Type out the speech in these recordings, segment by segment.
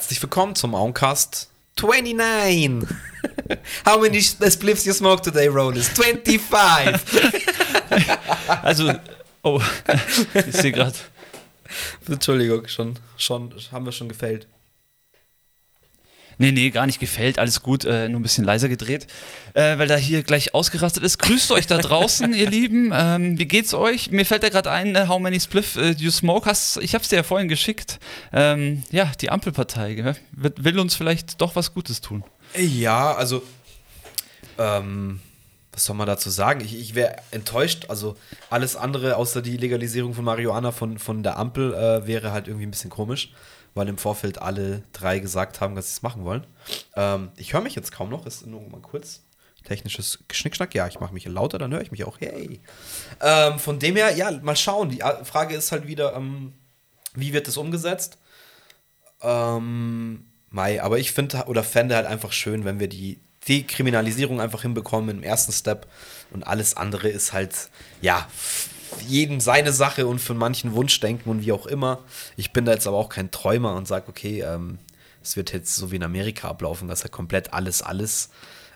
Herzlich willkommen zum Auncast 29. How many spliffs you smoke today, Rollers? 25. also, oh, ich sehe gerade. Entschuldigung, schon, schon, haben wir schon gefällt. Nee, nee, gar nicht gefällt, alles gut, äh, nur ein bisschen leiser gedreht, äh, weil da hier gleich ausgerastet ist. Grüßt euch da draußen, ihr Lieben. Ähm, wie geht's euch? Mir fällt da gerade ein, äh, How Many Spliff äh, You Smoke? Hast, ich hab's dir ja vorhin geschickt. Ähm, ja, die Ampelpartei gell? will uns vielleicht doch was Gutes tun. Ja, also, ähm, was soll man dazu sagen? Ich, ich wäre enttäuscht. Also, alles andere außer die Legalisierung von Marihuana von, von der Ampel äh, wäre halt irgendwie ein bisschen komisch weil im Vorfeld alle drei gesagt haben, dass sie es machen wollen. Ähm, ich höre mich jetzt kaum noch, ist nur mal kurz. Technisches Schnickschnack, ja, ich mache mich lauter, dann höre ich mich auch. Hey. Ähm, von dem her, ja, mal schauen. Die Frage ist halt wieder, ähm, wie wird das umgesetzt? Ähm, Mai, aber ich finde oder fände halt einfach schön, wenn wir die Dekriminalisierung einfach hinbekommen im ersten Step und alles andere ist halt, ja, jedem seine Sache und für manchen Wunschdenken und wie auch immer. Ich bin da jetzt aber auch kein Träumer und sage, okay, ähm, es wird jetzt so wie in Amerika ablaufen, dass er komplett alles, alles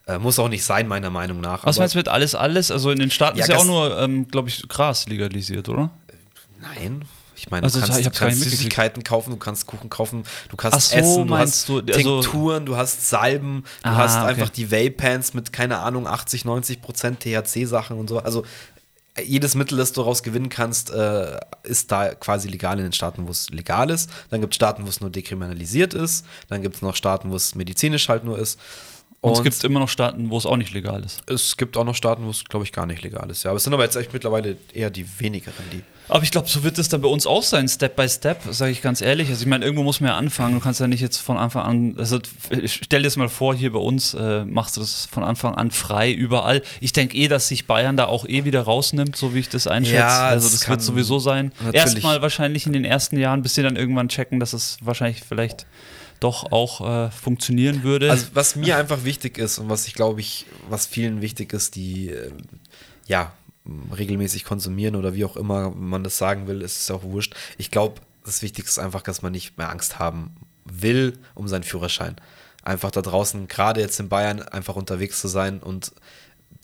äh, muss auch nicht sein, meiner Meinung nach. Was meinst du mit alles, alles? Also in den Staaten ja, ist ja auch nur, ähm, glaube ich, Gras legalisiert, oder? Nein. Ich meine, also, du kannst, du kannst Süßigkeiten kaufen, du kannst Kuchen kaufen, du kannst so, essen, du hast du, also Tinkturen, du hast Salben, du ah, hast okay. einfach die Vape-Pants mit, keine Ahnung, 80, 90 Prozent THC-Sachen und so. Also jedes Mittel, das du daraus gewinnen kannst, äh, ist da quasi legal in den Staaten, wo es legal ist. Dann gibt es Staaten, wo es nur dekriminalisiert ist. Dann gibt es noch Staaten, wo es medizinisch halt nur ist. Und, Und es gibt immer noch Staaten, wo es auch nicht legal ist. Es gibt auch noch Staaten, wo es, glaube ich, gar nicht legal ist. Ja, aber es sind aber jetzt echt mittlerweile eher die wenigeren, die. Aber ich glaube, so wird es dann bei uns auch sein, Step by Step, sage ich ganz ehrlich. Also ich meine, irgendwo muss man ja anfangen. Du kannst ja nicht jetzt von Anfang an, also stell dir das mal vor, hier bei uns äh, machst du das von Anfang an frei überall. Ich denke eh, dass sich Bayern da auch eh wieder rausnimmt, so wie ich das einschätze. Ja, also das wird sowieso sein. Erstmal wahrscheinlich in den ersten Jahren, bis sie dann irgendwann checken, dass es wahrscheinlich vielleicht doch auch äh, funktionieren würde. Also was mir einfach wichtig ist und was ich glaube ich, was vielen wichtig ist, die äh, ja regelmäßig konsumieren oder wie auch immer man das sagen will, ist es auch wurscht. Ich glaube, das Wichtigste ist einfach, dass man nicht mehr Angst haben will um seinen Führerschein. Einfach da draußen, gerade jetzt in Bayern, einfach unterwegs zu sein und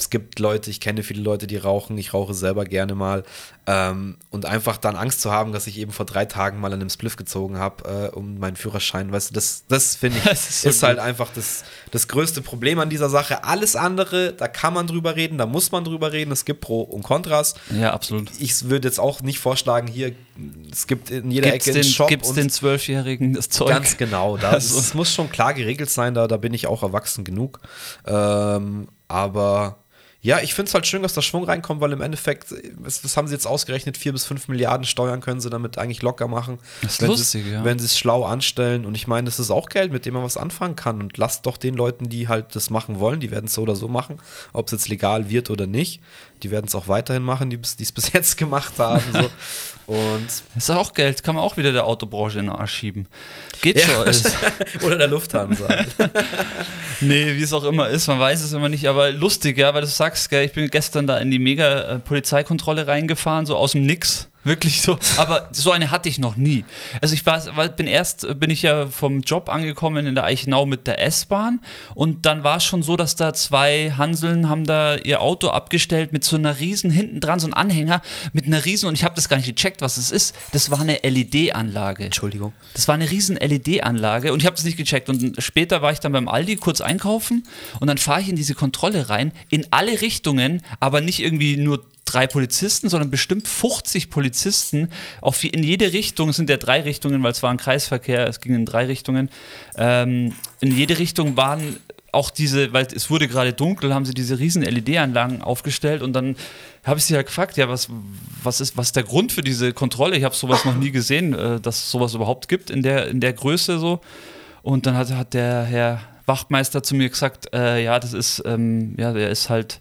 es gibt Leute, ich kenne viele Leute, die rauchen, ich rauche selber gerne mal. Ähm, und einfach dann Angst zu haben, dass ich eben vor drei Tagen mal an einem Spliff gezogen habe, äh, um meinen Führerschein, weißt du, das, das finde ich, das ist, so ist halt einfach das, das größte Problem an dieser Sache. Alles andere, da kann man drüber reden, da muss man drüber reden, es gibt Pro und Kontras. Ja, absolut. Ich würde jetzt auch nicht vorschlagen, hier, es gibt in jeder gibt's Ecke einen den, Shop. Gibt es den Zwölfjährigen das Zeug? Ganz genau, da, also. es muss schon klar geregelt sein, da, da bin ich auch erwachsen genug. Ähm, aber ja, ich finde es halt schön, dass da Schwung reinkommt, weil im Endeffekt, was, haben sie jetzt ausgerechnet? Vier bis fünf Milliarden Steuern können sie damit eigentlich locker machen. Das ist wenn lustig, ja. Wenn sie es schlau anstellen. Und ich meine, das ist auch Geld, mit dem man was anfangen kann. Und lasst doch den Leuten, die halt das machen wollen, die werden es so oder so machen, ob es jetzt legal wird oder nicht. Die werden es auch weiterhin machen, die es bis jetzt gemacht haben. So. Und das ist auch Geld, kann man auch wieder der Autobranche in den Arsch schieben. Geht ja. schon. Oder der Lufthansa. nee, wie es auch immer ist, man weiß es immer nicht, aber lustig, ja, weil du sagst, gell, ich bin gestern da in die Mega-Polizeikontrolle reingefahren, so aus dem Nix. Wirklich so. Aber so eine hatte ich noch nie. Also ich war, bin erst, bin ich ja vom Job angekommen in der Eichenau mit der S-Bahn und dann war es schon so, dass da zwei Hanseln haben da ihr Auto abgestellt mit so einer riesen, hinten dran so ein Anhänger mit einer riesen, und ich habe das gar nicht gecheckt, was es ist. Das war eine LED-Anlage. Entschuldigung. Das war eine riesen LED-Anlage und ich habe das nicht gecheckt. Und später war ich dann beim Aldi kurz einkaufen und dann fahre ich in diese Kontrolle rein, in alle Richtungen, aber nicht irgendwie nur drei Polizisten, sondern bestimmt 50 Polizisten. Auf, in jede Richtung, sind ja drei Richtungen, weil es war ein Kreisverkehr, es ging in drei Richtungen. Ähm, in jede Richtung waren auch diese, weil es wurde gerade dunkel, haben sie diese riesen LED-Anlagen aufgestellt und dann habe ich sie ja gefragt, ja, was, was ist was ist der Grund für diese Kontrolle? Ich habe sowas noch nie gesehen, äh, dass es sowas überhaupt gibt in der, in der Größe so. Und dann hat, hat der Herr Wachtmeister zu mir gesagt, äh, ja, das ist, ähm, ja, der ist halt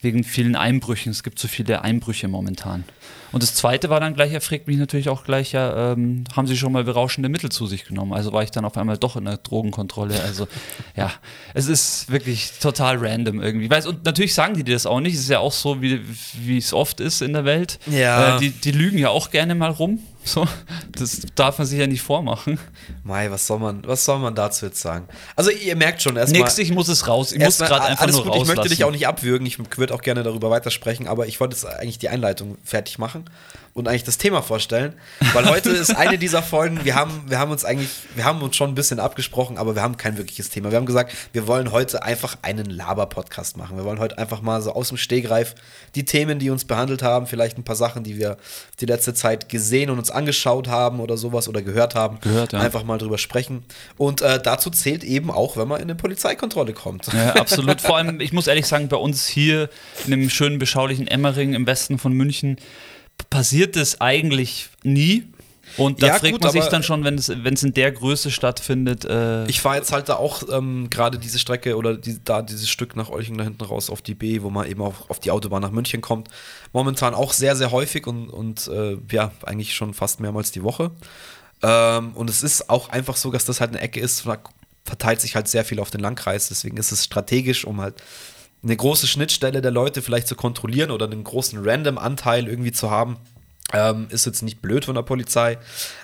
wegen vielen Einbrüchen. Es gibt so viele Einbrüche momentan. Und das zweite war dann gleich, er fragt mich natürlich auch gleich, ja, ähm, haben Sie schon mal berauschende Mittel zu sich genommen? Also war ich dann auf einmal doch in der Drogenkontrolle. Also ja, es ist wirklich total random irgendwie. Weiß, und natürlich sagen die dir das auch nicht. Es ist ja auch so, wie, wie es oft ist in der Welt. Ja. Äh, die, die lügen ja auch gerne mal rum. So, das darf man sich ja nicht vormachen. Mai, was soll man, was soll man dazu jetzt sagen? Also ihr merkt schon erstmal. Nix, ich muss es raus. Ich muss gerade einfach alles nur gut, rauslassen. Ich möchte dich auch nicht abwürgen. Ich würde auch gerne darüber weitersprechen, aber ich wollte jetzt eigentlich die Einleitung fertig machen und eigentlich das Thema vorstellen, weil heute ist eine dieser Folgen. Wir haben, wir haben uns eigentlich, wir haben uns schon ein bisschen abgesprochen, aber wir haben kein wirkliches Thema. Wir haben gesagt, wir wollen heute einfach einen Laber-Podcast machen. Wir wollen heute einfach mal so aus dem Stegreif die Themen, die uns behandelt haben, vielleicht ein paar Sachen, die wir die letzte Zeit gesehen und uns angeschaut haben oder sowas oder gehört haben, Gehört, ja. einfach mal drüber sprechen. Und äh, dazu zählt eben auch, wenn man in eine Polizeikontrolle kommt. Ja, absolut. Vor allem, ich muss ehrlich sagen, bei uns hier in dem schönen, beschaulichen Emmering im Westen von München passiert es eigentlich nie. Und da Ja, fragt gut, man sich dann schon, wenn es, wenn es in der Größe stattfindet. Äh, Ich fahre jetzt halt da auch ähm, gerade diese Strecke oder die, da dieses Stück nach Olching da hinten raus auf die B, wo man eben auch auf die Autobahn nach München kommt. Momentan auch sehr, sehr häufig und, und äh, ja, eigentlich schon fast mehrmals die Woche. Ähm, und es ist auch einfach so, dass das halt eine Ecke ist, da verteilt sich halt sehr viel auf den Landkreis. Deswegen ist es strategisch, um halt eine große Schnittstelle der Leute vielleicht zu kontrollieren oder einen großen Random-Anteil irgendwie zu haben. Ähm, ist jetzt nicht blöd von der Polizei.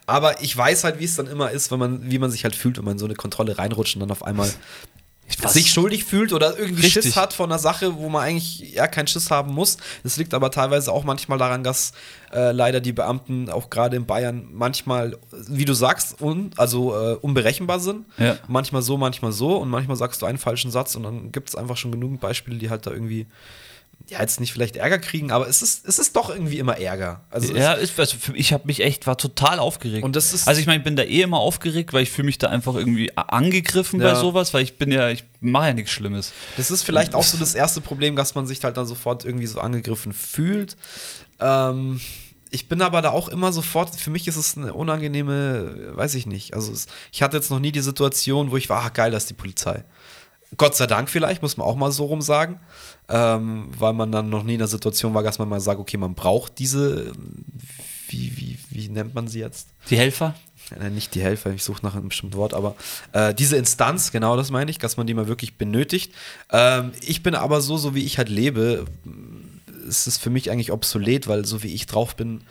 Aber ich weiß halt, wie es dann immer ist, wenn man, wie man sich halt fühlt, wenn man in so eine Kontrolle reinrutscht und dann auf einmal Was? sich schuldig fühlt oder irgendwie Richtig. Schiss hat von einer Sache, wo man eigentlich ja keinen Schiss haben muss. Das liegt aber teilweise auch manchmal daran, dass äh, leider die Beamten auch gerade in Bayern manchmal, wie du sagst, un, also äh, unberechenbar sind. Ja. Manchmal so, manchmal so und manchmal sagst du einen falschen Satz und dann gibt es einfach schon genügend Beispiele, die halt da irgendwie ja, jetzt nicht vielleicht Ärger kriegen, aber es ist, es ist doch irgendwie immer Ärger. Also ja, ist, also für, ich habe mich echt, war total aufgeregt. Und das ist- also ich meine, ich bin da eh immer aufgeregt, weil ich fühle mich da einfach irgendwie angegriffen Ja. bei sowas, weil ich bin ja, ich mache ja nichts Schlimmes. Das ist vielleicht auch so das erste Problem, dass man sich halt dann sofort irgendwie so angegriffen fühlt. Ähm, ich bin aber da auch immer sofort, für mich ist es eine unangenehme, weiß ich nicht. Also es, ich hatte jetzt noch nie die Situation, wo ich war, ah, geil, das ist die Polizei. Gott sei Dank vielleicht, muss man auch mal so rum sagen, ähm, weil man dann noch nie in der Situation war, dass man mal sagt, okay, man braucht diese, wie, wie, wie nennt man sie jetzt? Die Helfer? äh, nicht die Helfer, ich suche nach einem bestimmten Wort, aber äh, diese Instanz, genau das meine ich, dass man die mal wirklich benötigt. Ähm, ich bin aber so, so wie ich halt lebe, ist es für mich eigentlich obsolet, weil so wie ich drauf bin,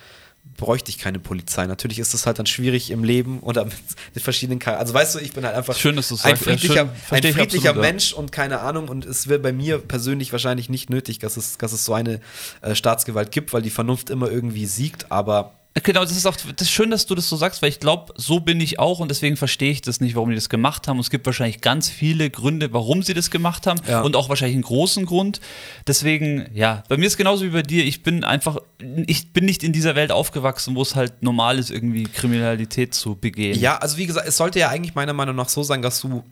bräuchte ich keine Polizei. Natürlich ist es halt dann schwierig im Leben oder mit, mit verschiedenen Char Also weißt du, ich bin halt einfach Schön, dass ein sagst. Ja, friedlicher, schön. ein friedlicher absolut, ja. Mensch und keine Ahnung und es wird bei mir persönlich wahrscheinlich nicht nötig, dass es, dass es so eine äh, Staatsgewalt gibt, weil die Vernunft immer irgendwie siegt, aber Genau, das ist auch das ist schön, dass du das so sagst, weil ich glaube, so bin ich auch und deswegen verstehe ich das nicht, warum die das gemacht haben. Und es gibt wahrscheinlich ganz viele Gründe, warum sie das gemacht haben Ja. und auch wahrscheinlich einen großen Grund. Deswegen, ja, bei mir ist genauso wie bei dir. Ich bin einfach, ich bin nicht in dieser Welt aufgewachsen, wo es halt normal ist, irgendwie Kriminalität zu begehen. Ja, also wie gesagt, es sollte ja eigentlich meiner Meinung nach so sein, dass du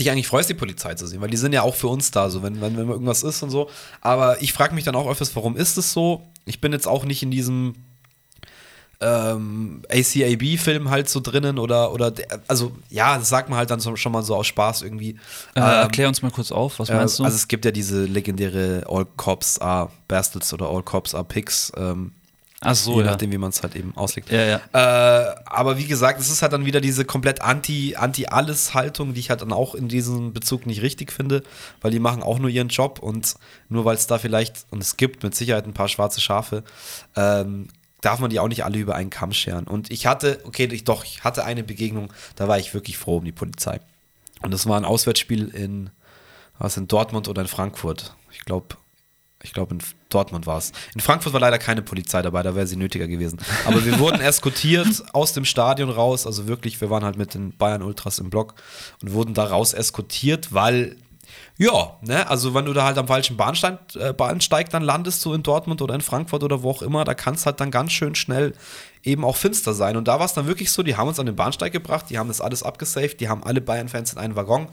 dich eigentlich freust, die Polizei zu sehen, weil die sind ja auch für uns da, so wenn, wenn, wenn irgendwas ist und so. Aber ich frage mich dann auch öfters, warum ist es so? Ich bin jetzt auch nicht in diesem ähm, ACAB-Film halt so drinnen oder, oder der, also ja, das sagt man halt dann so, schon mal so aus Spaß irgendwie. Äh, Ähm, erklär uns mal kurz auf, was äh, meinst du? Also es gibt ja diese legendäre All Cops are Bastards oder All Cops are Pigs. Ähm, Ach so, je ja. nachdem, wie man es halt eben auslegt. Ja, ja. Äh, aber wie gesagt, es ist halt dann wieder diese komplett anti, anti-alles-Haltung, die ich halt dann auch in diesem Bezug nicht richtig finde, weil die machen auch nur ihren Job und nur weil es da vielleicht, und es gibt mit Sicherheit ein paar schwarze Schafe, ähm, darf man die auch nicht alle über einen Kamm scheren. Und ich hatte, okay, ich, doch, ich hatte eine Begegnung, da war ich wirklich froh um die Polizei. Und das war ein Auswärtsspiel in, was in Dortmund oder in Frankfurt. Ich glaube, ich glaube, in Dortmund war es. In Frankfurt war leider keine Polizei dabei, da wäre sie nötiger gewesen. Aber wir wurden eskortiert aus dem Stadion raus. Also wirklich, wir waren halt mit den Bayern Ultras im Block und wurden da raus eskortiert, weil, ja, ne, also wenn du da halt am falschen Bahnsteig, äh, Bahnsteig dann landest, so in Dortmund oder in Frankfurt oder wo auch immer, da kann es halt dann ganz schön schnell eben auch finster sein. Und da war es dann wirklich so, die haben uns an den Bahnsteig gebracht, die haben das alles abgesaved, die haben alle Bayern-Fans in einen Waggon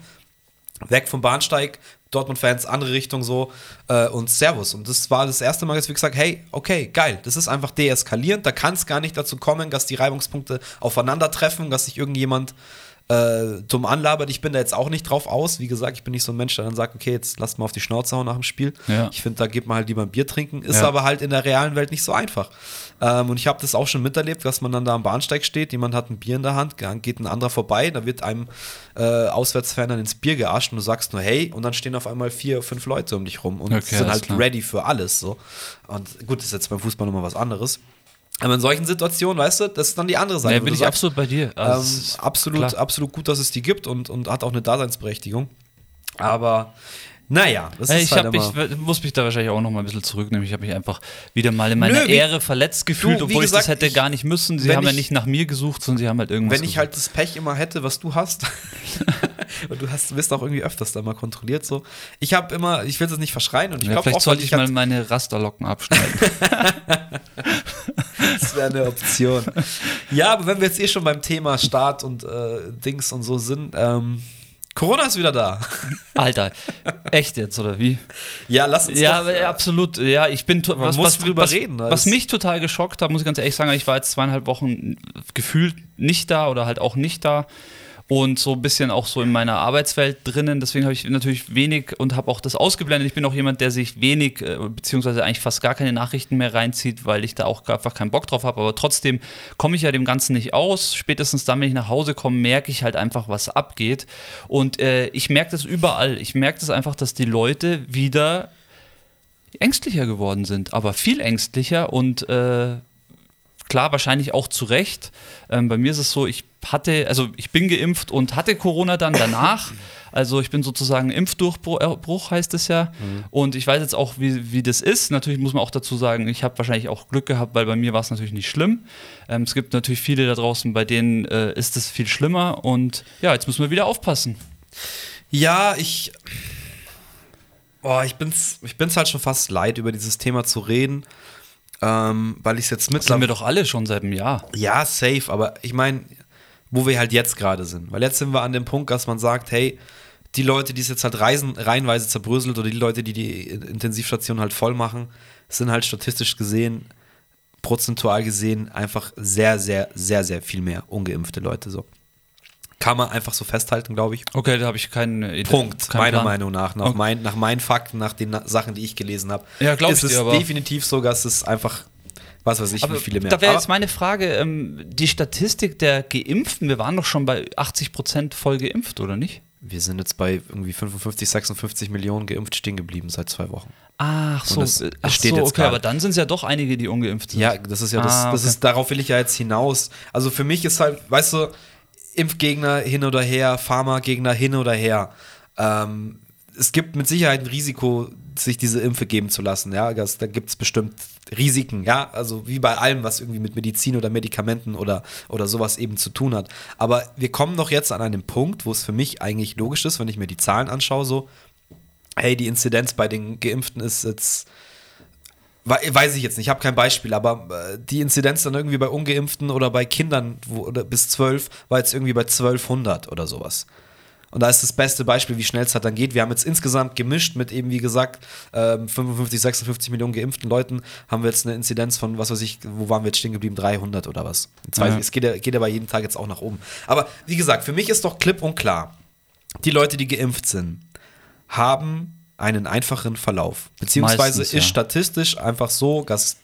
weg vom Bahnsteig, Dortmund-Fans, andere Richtung so äh, und Servus. Und das war das erste Mal, dass wir gesagt hey, okay, geil, das ist einfach deeskalierend, da kann es gar nicht dazu kommen, dass die Reibungspunkte aufeinandertreffen, dass sich irgendjemand äh, dumm anlabert. Ich bin da jetzt auch nicht drauf aus. Wie gesagt, ich bin nicht so ein Mensch, der dann sagt, okay, jetzt lasst mal auf die Schnauze hauen nach dem Spiel. Ja. Ich finde, da geht man halt lieber ein Bier trinken. Ist Ja. aber halt in der realen Welt nicht so einfach. Ähm, und ich habe das auch schon miterlebt, dass man dann da am Bahnsteig steht, jemand hat ein Bier in der Hand, geht ein anderer vorbei, da wird einem äh, Auswärtsfan dann ins Bier geascht und du sagst nur hey und dann stehen auf einmal vier, fünf Leute um dich rum und Okay, sind halt klar. ready für alles so. Und gut, das ist jetzt beim Fußball nochmal was anderes. Aber in solchen Situationen, weißt du, das ist dann die andere Seite. Ja, wo bin ich sagst, absolut bei dir. Also, ähm, absolut, klar. absolut gut, dass es die gibt und, und hat auch eine Daseinsberechtigung. Aber naja, das ist ich, halt hab, ich muss mich da wahrscheinlich auch noch mal ein bisschen zurücknehmen. Ich habe mich einfach wieder mal in meiner Nö, wie- Ehre verletzt gefühlt, Du, obwohl ich das gesagt, hätte ich- gar nicht müssen. Sie haben ja ich- nicht nach mir gesucht, sondern sie haben halt irgendwas Wenn ich halt das Pech immer hätte, was du hast, und du hast, wirst auch irgendwie öfters da mal kontrolliert, so. Ich habe immer, ich will es nicht verschreien und ich ja, glaube vielleicht auch, sollte weil ich ich mal halt, meine Rasterlocken abschneiden. das wäre eine Option. ja, aber wenn wir jetzt eh schon beim Thema Staat und äh, Dings und so sind, ähm, Corona ist wieder da. Alter, echt jetzt, oder wie? Ja, lass uns Ja, doch, ja, absolut. Ja, ich bin to- was, muss was, drüber was, reden, Was mich total geschockt hat, muss ich ganz ehrlich sagen, ich war jetzt zweieinhalb Wochen gefühlt nicht da oder halt auch nicht da und so ein bisschen auch so in meiner Arbeitswelt drinnen. Deswegen habe ich natürlich wenig und habe auch das ausgeblendet. Ich bin auch jemand, der sich wenig äh, beziehungsweise eigentlich fast gar keine Nachrichten mehr reinzieht, weil ich da auch einfach keinen Bock drauf habe. Aber trotzdem komme ich ja dem Ganzen nicht aus. Spätestens dann, wenn ich nach Hause komme, merke ich halt einfach, was abgeht. Und äh, ich merke das überall. Ich merke das einfach, dass die Leute wieder ängstlicher geworden sind, aber viel ängstlicher und äh, klar, wahrscheinlich auch zu Recht. Ähm, bei mir ist es so, ich hatte, also ich bin geimpft und hatte Corona dann danach. Also ich bin sozusagen Impfdurchbruch, heißt es ja. Und ich weiß jetzt auch, wie, wie das ist. Natürlich muss man auch dazu sagen, ich habe wahrscheinlich auch Glück gehabt, weil bei mir war es natürlich nicht schlimm. Ähm, es gibt natürlich viele da draußen, bei denen äh, ist es viel schlimmer. Und ja, jetzt müssen wir wieder aufpassen. Ja, ich. Boah, ich bin's, ich bin's halt schon fast leid, über dieses Thema zu reden. Ähm, weil ich es jetzt Das sind wir doch alle schon seit einem Jahr. Ja, safe, aber ich meine, wo wir halt jetzt gerade sind. Weil jetzt sind wir an dem Punkt, dass man sagt, hey, die Leute, die es jetzt halt reisen, reihenweise zerbröselt oder die Leute, die die Intensivstation halt voll machen, sind halt statistisch gesehen, prozentual gesehen, einfach sehr, sehr, sehr, sehr viel mehr ungeimpfte Leute so. Kann man einfach so festhalten, glaube ich. Okay, da habe ich keinen Idee. Punkt, keinen meiner Plan. Meinung nach. Nach, Okay. mein, nach meinen Fakten, nach den Sachen, die ich gelesen habe. Ja, glaub ich ist es aber- definitiv so, dass es einfach, was weiß ich, Aber wie viele mehr. da wäre jetzt meine Frage, ähm, die Statistik der Geimpften, wir waren doch schon bei 80% voll geimpft, oder nicht? Wir sind jetzt bei irgendwie 55, 56 Millionen geimpft stehen geblieben seit zwei Wochen. Ach so, das äh, steht ach so jetzt okay, gerade. aber dann sind es ja doch einige, die ungeimpft sind. Ja, das ist ja das, Ah, das okay. ist, darauf will ich ja jetzt hinaus. Also für mich ist halt, weißt du, Impfgegner hin oder her, Pharmagegner hin oder her. Ähm, es gibt mit Sicherheit ein Risiko, sich diese Impfe geben zu lassen. Ja, das, da gibt es bestimmt Risiken, ja, also wie bei allem, was irgendwie mit Medizin oder Medikamenten oder, oder sowas eben zu tun hat. Aber wir kommen doch jetzt an einen Punkt, wo es für mich eigentlich logisch ist, wenn ich mir die Zahlen anschaue, so, hey, die Inzidenz bei den Geimpften ist jetzt Wei- Weiß ich jetzt nicht, ich habe kein Beispiel, aber äh, die Inzidenz dann irgendwie bei Ungeimpften oder bei Kindern wo, oder bis 12 war jetzt irgendwie bei 1200 oder sowas. Und da ist das beste Beispiel, wie schnell es halt dann geht. Wir haben jetzt insgesamt gemischt mit eben, wie gesagt, ähm, 55, 56 Millionen geimpften Leuten, haben wir jetzt eine Inzidenz von, was weiß ich, wo waren wir jetzt stehen geblieben? 300 oder was. Jetzt weiß Ja. ich, es geht ja, geht ja bei jedem Tag jetzt auch nach oben. Aber wie gesagt, für mich ist doch klipp und klar, die Leute, die geimpft sind, haben einen einfachen Verlauf. Beziehungsweise Meistens, ja. ist statistisch einfach so, dass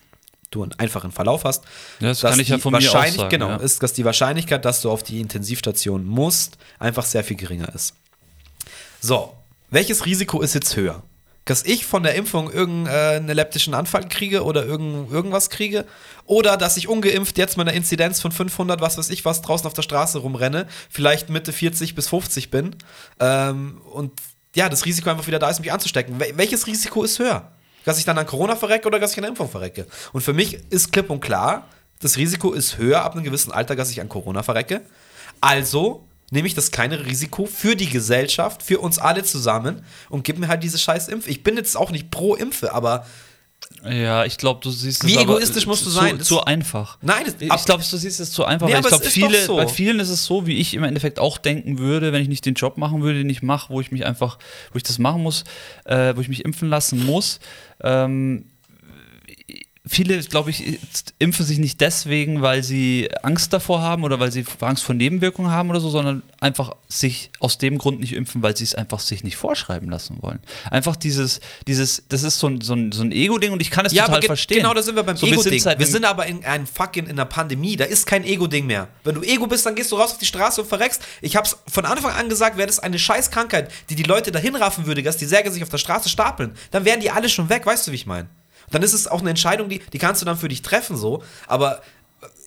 du einen einfachen Verlauf hast. Das dass kann ich ja von mir auch sagen, Genau, ja. ist, dass die Wahrscheinlichkeit, dass du auf die Intensivstation musst, einfach sehr viel geringer ist. So, welches Risiko ist jetzt höher? Dass ich von der Impfung irgendeinen leptischen Anfall kriege oder irgend, irgendwas kriege? Oder dass ich ungeimpft jetzt mit einer Inzidenz von 500, was weiß ich was, draußen auf der Straße rumrenne, vielleicht Mitte 40 bis 50 bin ähm, und ja, das Risiko einfach wieder da ist, mich anzustecken. Wel welches Risiko ist höher? Dass ich dann an Corona verrecke oder dass ich an der Impfung verrecke? Und für mich ist klipp und klar, das Risiko ist höher ab einem gewissen Alter, dass ich an Corona verrecke. Also nehme ich das kleine Risiko für die Gesellschaft, für uns alle zusammen und gebe mir halt diese scheiß Impf. Ich bin jetzt auch nicht pro Impfe, aber Ja, ich glaube, du siehst Wie es aber egoistisch musst du zu, sein? Zu einfach. Nein, das- ich glaube, du siehst es zu einfach. Nee, weil ich glaube, viele, so. bei vielen ist es so, wie ich im Endeffekt auch denken würde, wenn ich nicht den Job machen würde, den ich mache, wo ich mich einfach, wo ich das machen muss, äh, wo ich mich impfen lassen muss. Ähm, viele, glaube ich, impfen sich nicht deswegen, weil sie Angst davor haben oder weil sie Angst vor Nebenwirkungen haben oder so, sondern einfach sich aus dem Grund nicht impfen, weil sie es einfach sich nicht vorschreiben lassen wollen. Einfach dieses, dieses, das ist so ein, so ein, so ein Ego-Ding und ich kann es Ja, total verstehen. genau, da sind wir beim So, wir Ego-Ding. Wir einem- sind aber in einem fucking in einer Pandemie. Da ist kein Ego-Ding mehr. Wenn du Ego bist, dann gehst du raus auf die Straße und verreckst. Ich hab's von Anfang an gesagt, wäre das eine scheiß Krankheit, die die Leute dahin raffen würde, dass die Säge sich auf der Straße stapeln, dann wären die alle schon weg. Weißt du, wie ich meine? Dann ist es auch eine Entscheidung, die, die kannst du dann für dich treffen, so. Aber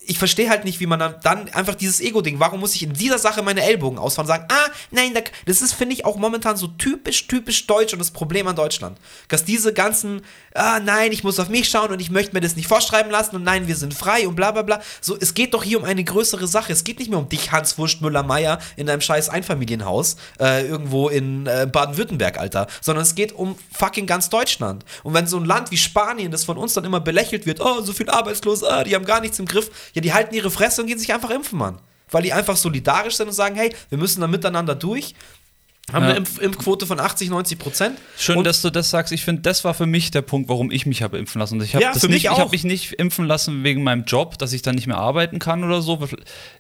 ich verstehe halt nicht, wie man dann, dann einfach dieses Ego-Ding, warum muss ich in dieser Sache meine Ellbogen ausfahren und sagen, ah, nein, das ist, finde ich, auch momentan so typisch, typisch deutsch und das Problem an Deutschland. Dass diese ganzen, ah, nein, ich muss auf mich schauen und ich möchte mir das nicht vorschreiben lassen und nein, wir sind frei und bla bla bla. So, es geht doch hier um eine größere Sache. Es geht nicht mehr um dich, Hans Wurst Müller-Meyer, in deinem scheiß Einfamilienhaus, äh, irgendwo in äh, Baden-Württemberg, Alter, sondern es geht um fucking ganz Deutschland. Und wenn so ein Land wie Spanien, das von uns dann immer belächelt wird, oh, so viel Arbeitslos, ah, die haben gar nichts im Griff, ja, die halten ihre Fresse und gehen sich einfach impfen, Mann. Weil die einfach solidarisch sind und sagen, hey, wir müssen da miteinander durch. Haben Ja. eine Impf Impfquote von 80, 90 Prozent. Schön, Und- dass du das sagst. Ich finde, das war für mich der Punkt, warum ich mich habe impfen lassen. Ich habe Ja, mich nicht, ich habe mich nicht impfen lassen wegen meinem Job, dass ich dann nicht mehr arbeiten kann oder so.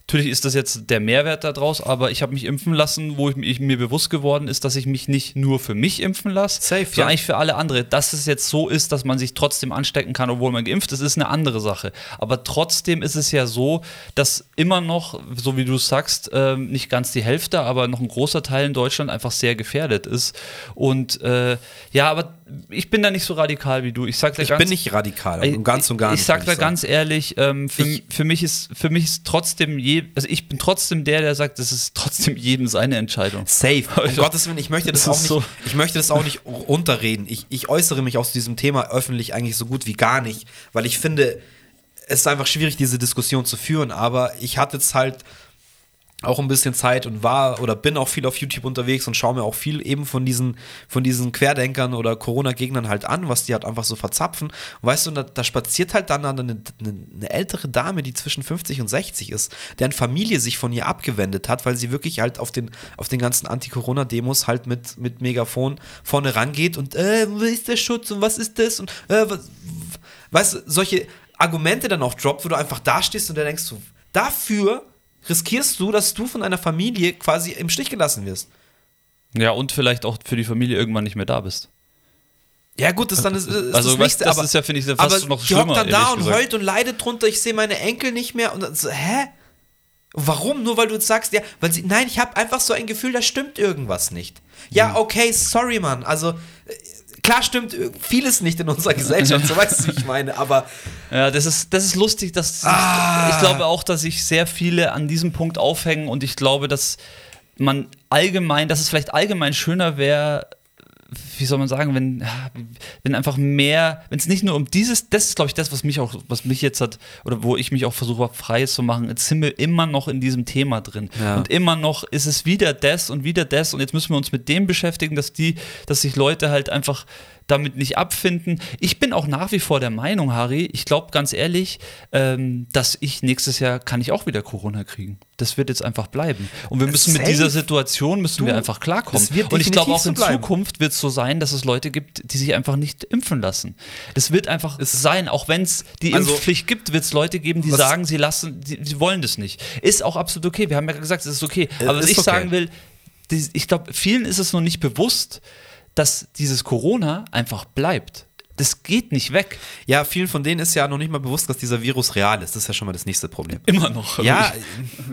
Natürlich ist das jetzt der Mehrwert daraus, aber ich habe mich impfen lassen, wo ich, ich mir bewusst geworden ist, dass ich mich nicht nur für mich impfen lasse, Safe, sondern ja. eigentlich für alle andere. Dass es jetzt so ist, dass man sich trotzdem anstecken kann, obwohl man geimpft ist, ist eine andere Sache. Aber trotzdem ist es ja so, dass immer noch, so wie du sagst, ähm, nicht ganz die Hälfte, aber noch ein großer Teil in Deutschland einfach sehr gefährdet ist. Und äh, ja, aber ich bin da nicht so radikal wie du. Ich sag dir Ich ganz, bin nicht radikal, Ey, und ganz und gar ich nicht. sag will da ganz ehrlich, ähm, für, Ich- für, mich ist, für mich ist trotzdem je, also ich bin trotzdem der, der sagt, das ist trotzdem jedem seine Entscheidung. Safe. Um Also, Gottes Willen, ich möchte das, das auch nicht, so- ich möchte das auch nicht runterreden. Ich, ich äußere mich aus diesem Thema öffentlich eigentlich so gut wie gar nicht, weil ich finde, es ist einfach schwierig, diese Diskussion zu führen, aber ich hatte jetzt halt auch ein bisschen Zeit und war oder bin auch viel auf YouTube unterwegs und schaue mir auch viel eben von diesen, von diesen Querdenkern oder Corona-Gegnern halt an, was die halt einfach so verzapfen. Und weißt du, da, da spaziert halt dann eine, eine, eine ältere Dame, die zwischen 50 und 60 ist, deren Familie sich von ihr abgewendet hat, weil sie wirklich halt auf den, auf den ganzen Anti-Corona-Demos halt mit, mit Megafon vorne rangeht und äh, wo ist der Schutz und was ist das und äh, was, weißt du, solche Argumente dann auch droppt, wo du einfach dastehst und da denkst du, dafür riskierst du, dass du von einer Familie quasi im Stich gelassen wirst. Ja, und vielleicht auch für die Familie irgendwann nicht mehr da bist. Ja, gut, das dann ist, ist Also, das nächste, das aber, ist ja, finde ich, fast aber noch die hockt schlimmer. dann da und gesagt. heult und leidet drunter, ich sehe meine Enkel nicht mehr und dann so, hä? Warum? Nur weil du jetzt sagst, ja, weil sie, nein, ich habe einfach so ein Gefühl, da stimmt irgendwas nicht. Ja, okay, sorry, Mann. Also, äh, klar stimmt äh, vieles nicht in unserer Gesellschaft, so weißt du, wie ich meine, aber Ja, das ist, das ist lustig, dass Ah. ich glaube auch, dass sich sehr viele an diesem Punkt aufhängen und ich glaube, dass man allgemein, dass es vielleicht allgemein schöner wäre, wie soll man sagen, wenn, wenn einfach mehr, wenn es nicht nur um dieses, das ist glaube ich das, was mich auch, was mich jetzt hat, oder wo ich mich auch versuche, frei zu machen, jetzt sind wir immer noch in diesem Thema drin. Ja. Und immer noch ist es wieder das und wieder das und jetzt müssen wir uns mit dem beschäftigen, dass die, dass sich Leute halt einfach damit nicht abfinden. Ich bin auch nach wie vor der Meinung, Harry, ich glaube ganz ehrlich, ähm, dass ich nächstes Jahr kann ich auch wieder Corona kriegen. Das wird jetzt einfach bleiben. Und wir müssen mit Safe. dieser Situation müssen Du, wir einfach klarkommen. Und ich glaube auch in so bleiben. Zukunft wird es so sein, dass es Leute gibt, die sich einfach nicht impfen lassen. Das wird einfach sein, auch wenn es die Also- Impfpflicht gibt, wird es Leute geben, die sagen, sie lassen, sie, sie wollen das nicht. Ist auch absolut okay. Wir haben ja gesagt, es ist okay. Äh, Aber was ich okay. sagen will, ich glaube, vielen ist es noch nicht bewusst, dass dieses Corona einfach bleibt. Das geht nicht weg. ja, vielen von denen ist ja noch nicht mal bewusst, dass dieser Virus real ist. Das ist ja schon mal das nächste Problem. Immer noch. Ja,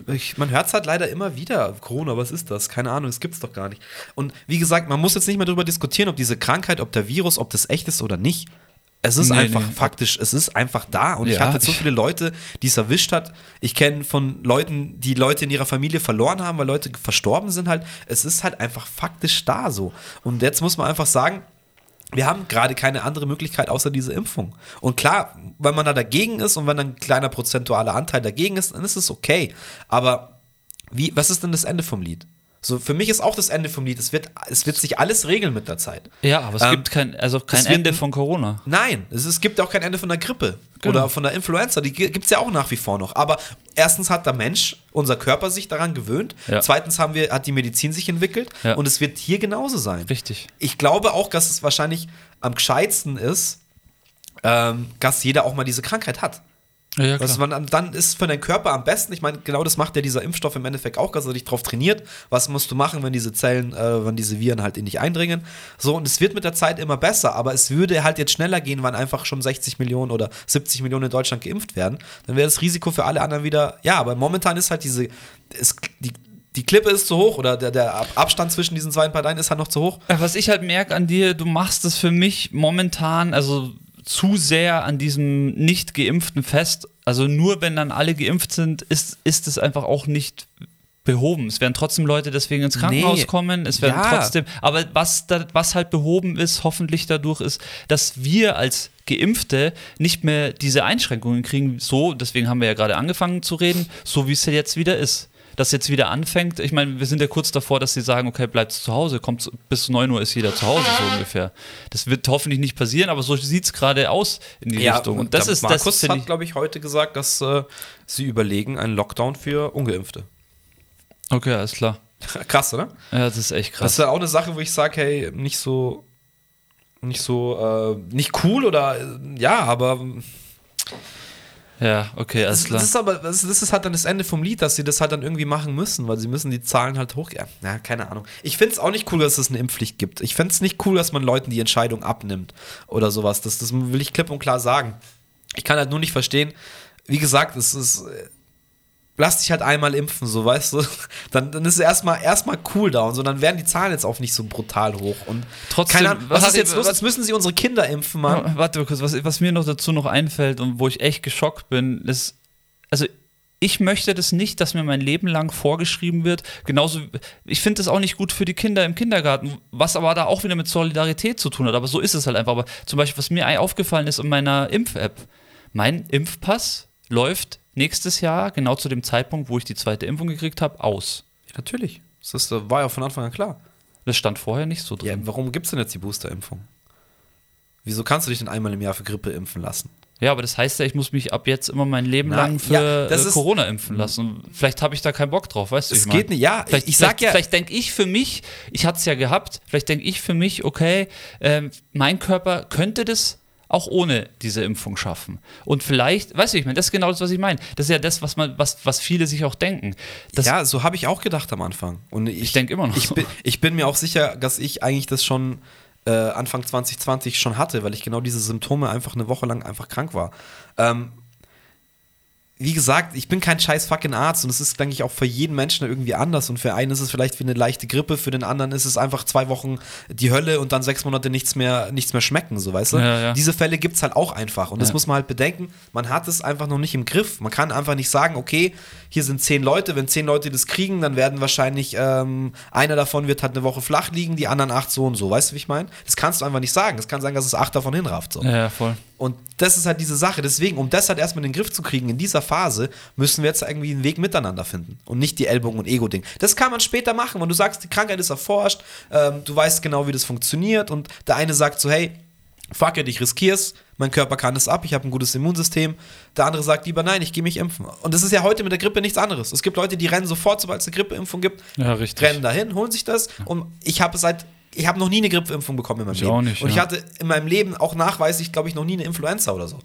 ich, man hört es halt leider immer wieder. Corona, was ist das? Keine Ahnung, das gibt's doch gar nicht. Und wie gesagt, man muss jetzt nicht mehr darüber diskutieren, ob diese Krankheit, ob der Virus, ob das echt ist oder nicht. Es ist Nee, einfach nee. faktisch, es ist einfach da. Und ich Ja, hatte jetzt so ich- viele Leute, die es erwischt hat. Ich kenne von Leuten, die Leute in ihrer Familie verloren haben, weil Leute verstorben sind halt. Es ist halt einfach faktisch da so. Und jetzt muss man einfach sagen, wir haben gerade keine andere Möglichkeit außer diese Impfung. Und klar, wenn man da dagegen ist und wenn ein kleiner prozentualer Anteil dagegen ist, dann ist es okay. Aber wie, was ist denn das Ende vom Lied? So, für mich ist auch das Ende vom Lied. Es wird, es wird sich alles regeln mit der Zeit. Ja, aber es Ähm, gibt kein, also kein wird Ende ein- von Corona. Nein, es, es gibt auch kein Ende von der Grippe Genau. oder von der Influenza. Die gibt es ja auch nach wie vor noch. Aber erstens hat der Mensch, unser Körper sich daran gewöhnt. Ja. Zweitens haben wir, hat die Medizin sich entwickelt. Ja. Und es wird hier genauso sein. Richtig. Ich glaube auch, dass es wahrscheinlich am gescheitsten ist, ähm, dass jeder auch mal diese Krankheit hat. Ja, ja, Was man, dann ist für deinen Körper am besten, ich meine, genau das macht ja dieser Impfstoff im Endeffekt auch, dass er dich drauf trainiert. Was musst du machen, wenn diese Zellen, äh, wenn diese Viren halt in dich eindringen? So, und es wird mit der Zeit immer besser, aber es würde halt jetzt schneller gehen, wenn einfach schon 60 Millionen oder 70 Millionen in Deutschland geimpft werden. Dann wäre das Risiko für alle anderen wieder, ja, aber momentan ist halt diese, ist, die, die Klippe ist zu hoch oder der, der Ab- Abstand zwischen diesen zwei Parteien ist halt noch zu hoch. Was ich halt merke an dir, du machst es für mich momentan, also zu sehr an diesem nicht geimpften fest. Also nur wenn dann alle geimpft sind, ist, ist es einfach auch nicht behoben. Es werden trotzdem Leute deswegen ins Krankenhaus Nee. kommen. Es werden Ja. trotzdem. Aber was, da, was halt behoben ist, hoffentlich dadurch, ist, dass wir als Geimpfte nicht mehr diese Einschränkungen kriegen. So, deswegen haben wir ja gerade angefangen zu reden, so wie es ja jetzt wieder ist. Dass jetzt wieder anfängt. Ich meine, wir sind ja kurz davor, dass sie sagen, okay, bleibt zu Hause, kommt bis 9 Uhr ist jeder zu Hause, so ungefähr. Das wird hoffentlich nicht passieren, aber so sieht es gerade aus in die Richtung. Und das ist das Markus finde hat, glaube ich, heute gesagt, dass äh, sie überlegen einen Lockdown für Ungeimpfte. Okay, alles klar. Krass, oder? Ja, das ist echt Das krass. ist ja auch eine Sache, wo ich sage, hey, nicht so, nicht so, äh, nicht cool oder äh, ja, aber Ja, okay, alles das, klar. das ist aber, das, das ist halt dann das Ende vom Lied, dass sie das halt dann irgendwie machen müssen, weil sie müssen die Zahlen halt hoch. Ja, ja keine Ahnung. Ich finde es auch nicht cool, dass es eine Impfpflicht gibt. Ich finde es nicht cool, dass man Leuten die Entscheidung abnimmt oder sowas. Das, das will ich klipp und klar sagen. Ich kann halt nur nicht verstehen. Wie gesagt, es ist. Lass dich halt einmal impfen, so weißt du. Dann, dann ist es erstmal erstmal cool da und so. Dann werden die Zahlen jetzt auch nicht so brutal hoch. Und Trotzdem, Ahnung, was was ist jetzt los? was- Jetzt müssen sie unsere Kinder impfen, Mann. Warte mal kurz, was, was mir noch dazu noch einfällt und wo ich echt geschockt bin, ist, also ich möchte das nicht, dass mir mein Leben lang vorgeschrieben wird. Genauso, ich finde das auch nicht gut für die Kinder im Kindergarten, was aber da auch wieder mit Solidarität zu tun hat. Aber so ist es halt einfach. Aber zum Beispiel, was mir aufgefallen ist in meiner Impf-App, mein Impfpass läuft nächstes Jahr, genau zu dem Zeitpunkt, wo ich die zweite Impfung gekriegt habe, aus. Natürlich. Das äh, war ja von Anfang an klar. Das stand vorher nicht so drin. Ja, warum gibt es denn jetzt die Boosterimpfung? Wieso kannst du dich denn einmal im Jahr für Grippe impfen lassen? Ja, aber das heißt ja, ich muss mich ab jetzt immer mein Leben Na, lang für ja, das äh, Corona impfen lassen. Vielleicht habe ich da keinen Bock drauf, weißt du? Es ich mein? geht nicht, ja, Vielleicht, ich sag vielleicht, ja- Vielleicht denke ich für mich, ich hatte es ja gehabt, vielleicht denke ich für mich, okay, ähm, mein Körper könnte das auch ohne diese Impfung schaffen. Und vielleicht, weißt du, ich meine, das ist genau das, was ich meine. Das ist ja das, was man, was, was viele sich auch denken. Das, ja, so habe ich auch gedacht am Anfang. Und ich, Ich denk immer noch Ich so. bin, ich bin mir auch sicher, dass ich eigentlich das schon äh, Anfang 2020 schon hatte, weil ich genau diese Symptome einfach eine Woche lang einfach krank war. Ähm, wie gesagt, ich bin kein scheiß fucking Arzt und es ist, denke ich, auch für jeden Menschen irgendwie anders. Und für einen ist es vielleicht wie eine leichte Grippe, für den anderen ist es einfach zwei Wochen die Hölle und dann sechs Monate nichts mehr, nichts mehr schmecken, so weißt du? Ja, ja. Diese Fälle gibt es halt auch einfach. Und das muss man halt bedenken, man hat es einfach noch nicht im Griff. Man kann einfach nicht sagen, okay, hier sind zehn Leute, wenn zehn Leute das kriegen, dann werden wahrscheinlich ähm, einer davon wird halt eine Woche flach liegen, die anderen acht so und so. Weißt du, wie ich meine? Das kannst du einfach nicht sagen. Es kann sein, dass es acht davon hinrafft. So. ja, voll. Und das ist halt diese Sache. Deswegen, um das halt erstmal in den Griff zu kriegen, in dieser Phase, müssen wir jetzt irgendwie einen Weg miteinander finden. Und nicht die Ellbogen- und Ego-Ding. Das kann man später machen, wenn du sagst, die Krankheit ist erforscht, ähm, du weißt genau, wie das funktioniert. Und der eine sagt so, hey, fuck it, ich riskier's, mein Körper kann es ab, ich habe ein gutes Immunsystem. Der andere sagt lieber, nein, ich gehe mich impfen. Und das ist ja heute mit der Grippe nichts anderes. Es gibt Leute, die rennen sofort, sobald es eine Grippeimpfung gibt, Ja, rennen dahin, holen sich das. Und ich habe seit, ich habe noch nie eine Grippeimpfung bekommen in meinem Ich Leben. auch nicht, und ich ja. hatte in meinem Leben auch nachweislich, glaube ich, noch nie eine Influenza oder so.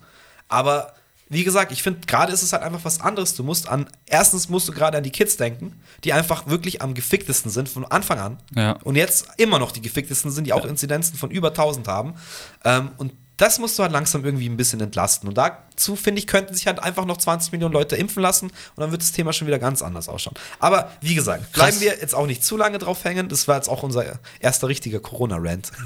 Aber wie gesagt, ich finde, gerade ist es halt einfach was anderes. Du musst an, erstens musst du gerade an die Kids denken, die einfach wirklich am geficktesten sind von Anfang an. Ja. Und jetzt immer noch die geficktesten sind, die auch Inzidenzen von über 1000 haben. Ähm, und das musst du halt langsam irgendwie ein bisschen entlasten. Und dazu, finde ich, könnten sich halt einfach noch 20 Millionen Leute impfen lassen und dann wird das Thema schon wieder ganz anders ausschauen. Aber wie gesagt, bleiben Krass. wir jetzt auch nicht zu lange drauf hängen. Das war jetzt auch unser erster richtiger Corona-Rant.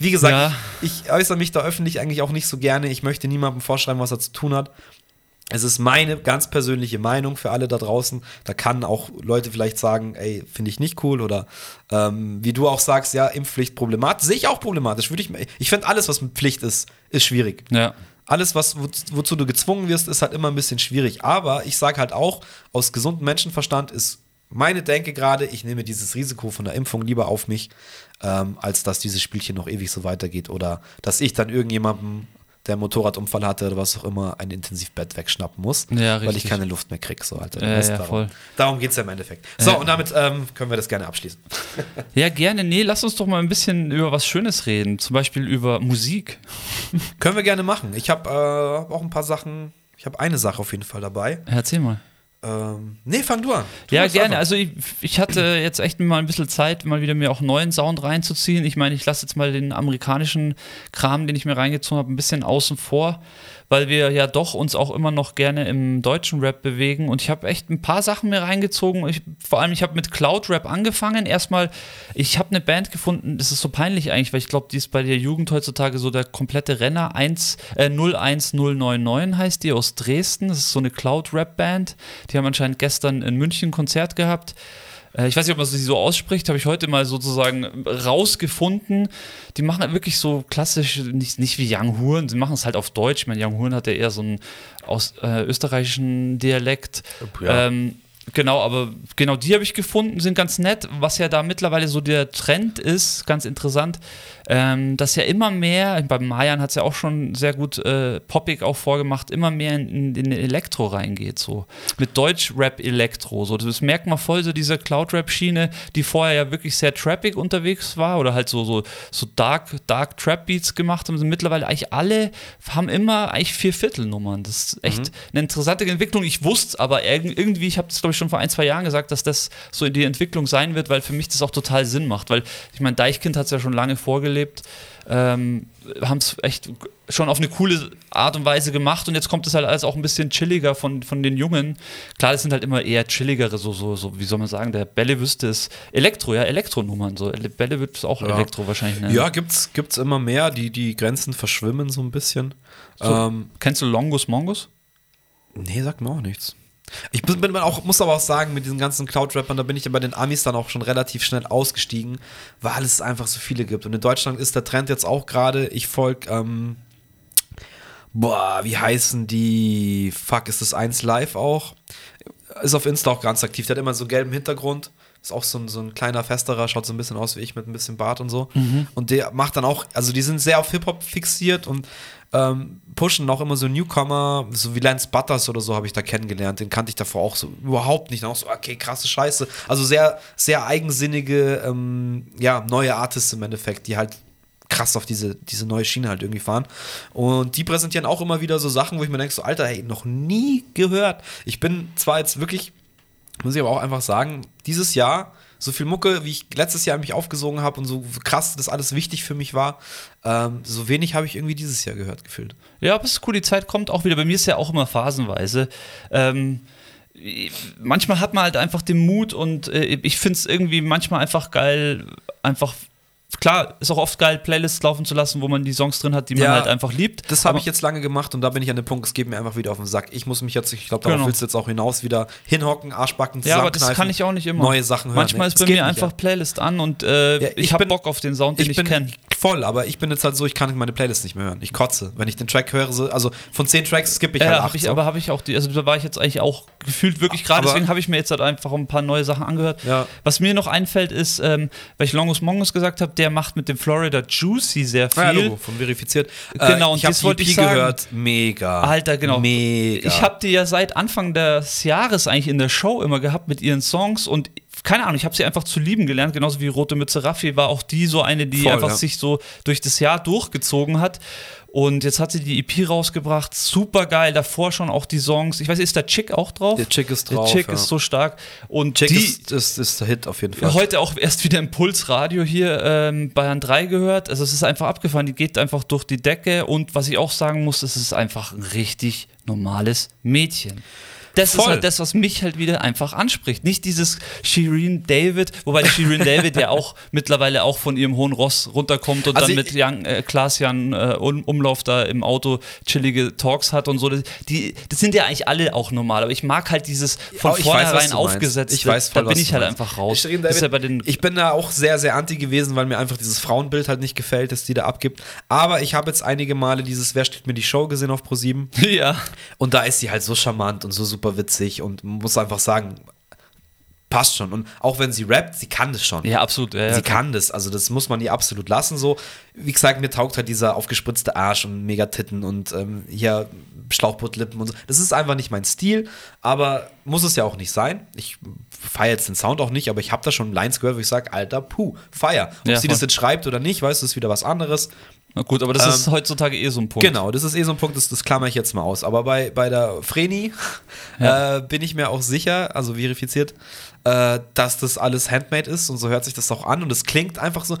Wie gesagt, Ja. ich, ich äußere mich da öffentlich eigentlich auch nicht so gerne. Ich möchte niemandem vorschreiben, was er zu tun hat. Es ist meine ganz persönliche Meinung für alle da draußen. Da kann auch Leute vielleicht sagen, ey, finde ich nicht cool oder ähm, wie du auch sagst, ja, Impfpflicht problematisch. Sehe ich auch problematisch. Würde ich ich finde alles, was mit Pflicht ist, ist schwierig. Ja. Alles, was, wo, wozu du gezwungen wirst, ist halt immer ein bisschen schwierig. Aber ich sage halt auch, aus gesundem Menschenverstand ist meine Denke gerade, ich nehme dieses Risiko von der Impfung lieber auf mich, ähm, als dass dieses Spielchen noch ewig so weitergeht oder dass ich dann irgendjemandem, der Motorradunfall hatte oder was auch immer, ein Intensivbett wegschnappen muss, Ja, weil ich keine Luft mehr kriege. So, Alter. Ja, ja, darum darum geht es ja im Endeffekt. So, Ja. und damit ähm, können wir das gerne abschließen. Ja, gerne. Nee, lass uns doch mal ein bisschen über was Schönes reden. Zum Beispiel über Musik. können wir gerne machen. Ich habe äh, auch ein paar Sachen, ich habe eine Sache auf jeden Fall dabei. Erzähl mal. Ähm, nee, fang du an. Du Ja, gerne. einfach. Also ich, ich hatte jetzt echt mal ein bisschen Zeit, mal wieder mir auch neuen Sound reinzuziehen. Ich meine, ich lasse jetzt mal den amerikanischen Kram, den ich mir reingezogen habe, ein bisschen außen vor, weil wir ja doch uns auch immer noch gerne im deutschen Rap bewegen. Und ich habe echt ein paar Sachen mir reingezogen. Ich, vor allem, ich habe mit Cloud Rap angefangen. Erstmal, ich habe eine Band gefunden, das ist so peinlich eigentlich, weil ich glaube, die ist bei der Jugend heutzutage so der komplette Renner. 1, äh, 01099 heißt die aus Dresden. Das ist so eine Cloud Rap Band. Die haben anscheinend gestern in München ein Konzert gehabt. Äh, Ich weiß nicht, ob man sie so ausspricht, habe ich heute mal sozusagen rausgefunden. Die machen wirklich so klassisch, nicht, nicht wie Young Huren, sie machen es halt auf Deutsch. Ich meine, Young Huren hat ja eher so einen aus, äh, österreichischen Dialekt. Ja. Ähm, genau, aber genau die habe ich gefunden, sind ganz nett. Was ja da mittlerweile so der Trend ist, ganz interessant, ähm, dass ja immer mehr, beim Mayan hat es ja auch schon sehr gut äh, poppig auch vorgemacht, immer mehr in, in Elektro reingeht, so mit Deutsch-Rap-Elektro. So. Das merkt man voll, so diese Cloud-Rap-Schiene, die vorher ja wirklich sehr trappig unterwegs war oder halt so, so, so Dark, Dark Trap-Beats gemacht haben, sind mittlerweile eigentlich alle, haben immer eigentlich vier Viertelnummern. Das ist echt eine interessante Entwicklung. Ich wusste aber irg- irgendwie, ich habe das glaube ich schon vor ein, zwei Jahren gesagt, dass das so die Entwicklung sein wird, weil für mich das auch total Sinn macht, weil ich meine, Deichkind hat es ja schon lange vorgelebt, ähm, haben es echt schon auf eine coole Art und Weise gemacht und jetzt kommt es halt alles auch ein bisschen chilliger von, von den Jungen. Klar, das sind halt immer eher chilligere, so, so, so, wie soll man sagen, der Bälle wüsste es, Elektro, ja, Elektronummern, so, Bälle wird es auch Ja. Elektro wahrscheinlich nennen. Ja, gibt's, gibt's immer mehr. Die, die Grenzen verschwimmen so ein bisschen. So, Ähm, kennst du Longus Mongus? nee, sagt mir auch nichts. Ich bin, auch, muss aber auch sagen, mit diesen ganzen Cloud-Rappern, da bin ich ja bei den Amis dann auch schon relativ schnell ausgestiegen, weil es einfach so viele gibt. Und in Deutschland ist der Trend jetzt auch gerade, ich folge, ähm, boah, wie heißen die? Fuck, ist das 1 Live auch? Ist auf Insta auch ganz aktiv. Der hat immer so gelben Hintergrund. Ist auch so ein, so ein kleiner Festerer, schaut so ein bisschen aus wie ich mit ein bisschen Bart und so. Und der macht dann auch, also die sind sehr auf Hip-Hop fixiert und ähm, pushen auch immer so Newcomer, so wie Lance Butters oder so habe ich da kennengelernt. Den kannte ich davor auch so überhaupt nicht. Und auch so, okay, krasse Scheiße. Also sehr, sehr eigensinnige, ähm, ja, neue Artists im Endeffekt, die halt krass auf diese, diese neue Schiene halt irgendwie fahren. Und die präsentieren auch immer wieder so Sachen, wo ich mir denke, so, Alter, hey, noch nie gehört. Ich bin zwar jetzt wirklich, muss ich aber auch einfach sagen, dieses Jahr, so viel Mucke, wie ich letztes Jahr mich aufgesogen habe und so krass das alles wichtig für mich war, ähm, so wenig habe ich irgendwie dieses Jahr gehört, gefühlt. Ja, aber es ist cool, die Zeit kommt auch wieder. Bei mir ist ja auch immer phasenweise. Ähm, manchmal hat man halt einfach den Mut und äh, ich finde es irgendwie manchmal einfach geil, einfach. Klar, ist auch oft geil, Playlists laufen zu lassen, wo man die Songs drin hat, die man Ja, halt einfach liebt. Das habe ich jetzt lange gemacht und da bin ich an dem Punkt, es geht mir einfach wieder auf den Sack. Ich muss mich jetzt, ich glaube, darauf Genau. willst du jetzt auch hinaus, wieder hinhocken, Arschbacken Ja, aber das kann ich auch nicht immer. Neue Sachen hören. Manchmal Nee, ist bei mir nicht, einfach ja. Playlist an und äh, Ja, ich, ich habe Bock auf den Sound, den ich, bin kenne. voll, aber ich bin jetzt halt so, ich kann meine Playlist nicht mehr hören. Ich kotze. Wenn ich den Track höre, so, also von zehn Tracks skippe ich Ja, halt acht. ich, so. aber habe ich auch die, also da war ich jetzt eigentlich auch gefühlt wirklich gerade, Aber- deswegen habe ich mir jetzt halt einfach ein paar neue Sachen angehört. Ja. Was mir noch einfällt ist, ähm, weil ich Longus Mongus gesagt habe, der macht mit dem Florida Juicy sehr viel. Ah, ja, Logo, von verifiziert. Genau, äh, und ich das wollte ich sagen. gehört. Mega. Alter, genau. Mega. Ich habe die ja seit Anfang des Jahres eigentlich in der Show immer gehabt mit ihren Songs und keine Ahnung, ich habe sie einfach zu lieben gelernt, genauso wie Rote Mütze Raffi war auch die so eine, die Voll, einfach ja. sich so durch das Jahr durchgezogen hat. Und jetzt hat sie die EP rausgebracht, super geil. Davor schon auch die Songs. Ich weiß, ist der Chick auch drauf? Der Chick ist drauf, Der Chick ja. ist so stark. Und Chick die, ist, ist, ist der Hit auf jeden Fall. Heute auch erst wieder im Pulsradio hier ähm, Bayern 3 gehört. Also es ist einfach abgefahren, die geht einfach durch die Decke und was ich auch sagen muss, es ist einfach ein richtig normales Mädchen. Das ist Voll. halt das, was mich halt wieder einfach anspricht. Nicht dieses Shireen David, wobei Shireen David ja auch mittlerweile auch von ihrem hohen Ross runterkommt und Also dann mit Jan, äh, Klaas-Jan äh, um, Umlauf da im Auto chillige Talks hat und so. Das- Die, das sind ja eigentlich alle auch normal, aber ich mag halt dieses von Oh, ich vornherein du meinst. aufgesetzt. Ich weiß voll, da bin ich halt meinst. einfach raus. Ist ja David, den ich bin da auch sehr, sehr anti gewesen, weil mir einfach dieses Frauenbild halt nicht gefällt, das die da abgibt. Aber ich habe jetzt einige Male dieses Wer steht mir die Show gesehen auf Pro7 ja. und da ist sie halt so charmant und so super witzig und muss einfach sagen, passt schon. Und auch wenn sie rappt, sie kann das schon. Ja, absolut. Ja, ja, sie klar. kann das, also das muss man ihr absolut lassen. So, wie gesagt, mir taugt halt dieser aufgespritzte Arsch und Megatitten und ähm, hier Schlauchbootlippen und so. Das ist einfach nicht mein Stil, aber muss es ja auch nicht sein. Ich feiere jetzt den Sound auch nicht, aber ich habe da schon Lines gehört, wo ich sage, Alter, puh, feier. Ob Ja, sie das voll. jetzt schreibt oder nicht, weißt du, ist wieder was anderes. Na gut, aber das ist heutzutage eh so ein Punkt. Genau, das ist eh so ein Punkt, das, das klammer ich jetzt mal aus. Aber bei, bei der Vreni Ja. äh, bin ich mir auch sicher, also verifiziert, äh, dass das alles handmade ist und so hört sich das auch an und es klingt einfach so.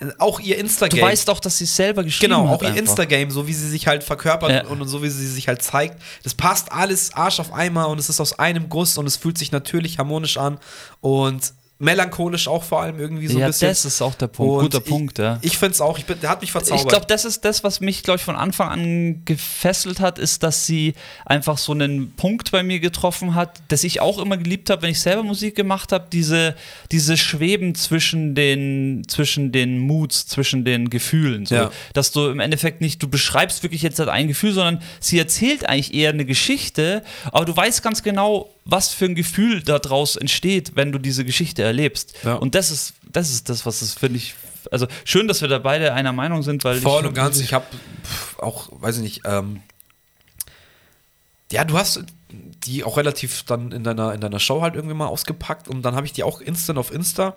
äh, Auch ihr Du Instagram. weißt auch, dass sie es selber geschrieben Genau, hat. auch ihr. Instagame, so wie sie sich halt verkörpert Ja. und, und so wie sie sich halt zeigt. Das passt alles Arsch auf einmal und es ist aus einem Guss und es fühlt sich natürlich harmonisch an und melancholisch auch vor allem irgendwie so ja, ein bisschen. das ist auch der Punkt. Und Guter ich, Punkt, ja. Ich finde es auch, ich bin, der hat mich verzaubert. Ich glaube, das ist das, was mich, glaube ich, von Anfang an gefesselt hat, ist, dass sie einfach so einen Punkt bei mir getroffen hat, das ich auch immer geliebt habe, wenn ich selber Musik gemacht habe, diese, diese Schweben zwischen den, zwischen den Moods, zwischen den Gefühlen. So, Ja. Dass du im Endeffekt nicht, du beschreibst wirklich jetzt halt ein Gefühl, sondern sie erzählt eigentlich eher eine Geschichte, aber du weißt ganz genau, was für ein Gefühl daraus entsteht, wenn du diese Geschichte erlebst. Ja. Und das ist, das ist das, was es, finde ich, also schön, dass wir da beide einer Meinung sind, weil Voll ich, und ganz. Ich habe auch, weiß ich nicht, ähm, ja, du hast die auch relativ dann in deiner, in deiner Show halt irgendwie mal ausgepackt und dann habe ich die auch instant auf Insta.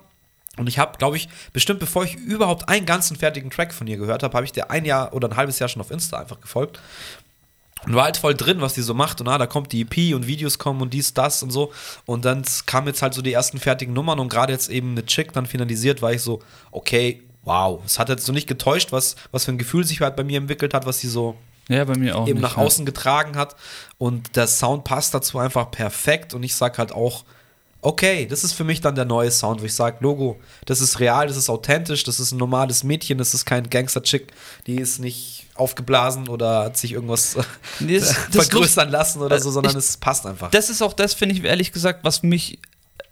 Und ich habe, glaube ich, bestimmt bevor ich überhaupt einen ganzen fertigen Track von ihr gehört habe, habe ich dir ein Jahr oder ein halbes Jahr schon auf Insta einfach gefolgt. Und war halt voll drin, was die so macht. Und ah, da kommt die EP und Videos kommen und dies, das und so. Und dann kamen jetzt halt so die ersten fertigen Nummern und gerade jetzt eben eine Chick dann finalisiert, war ich so, okay, wow. Es hat jetzt so nicht getäuscht, was, was für ein Gefühl sich halt bei mir entwickelt hat, was sie so ja, bei mir auch. eben nicht, nach ja. außen getragen hat. Und der Sound passt dazu einfach perfekt. Und ich sag halt auch, okay, das ist für mich dann der neue Sound, wo ich sage, Logo, das ist real, das ist authentisch, das ist ein normales Mädchen, das ist kein Gangster-Chick, die ist nicht aufgeblasen oder hat sich irgendwas Nee, das- das vergrößern lassen oder so, Äh, sondern ich- es passt einfach. Das ist auch das, finde ich ehrlich gesagt, was mich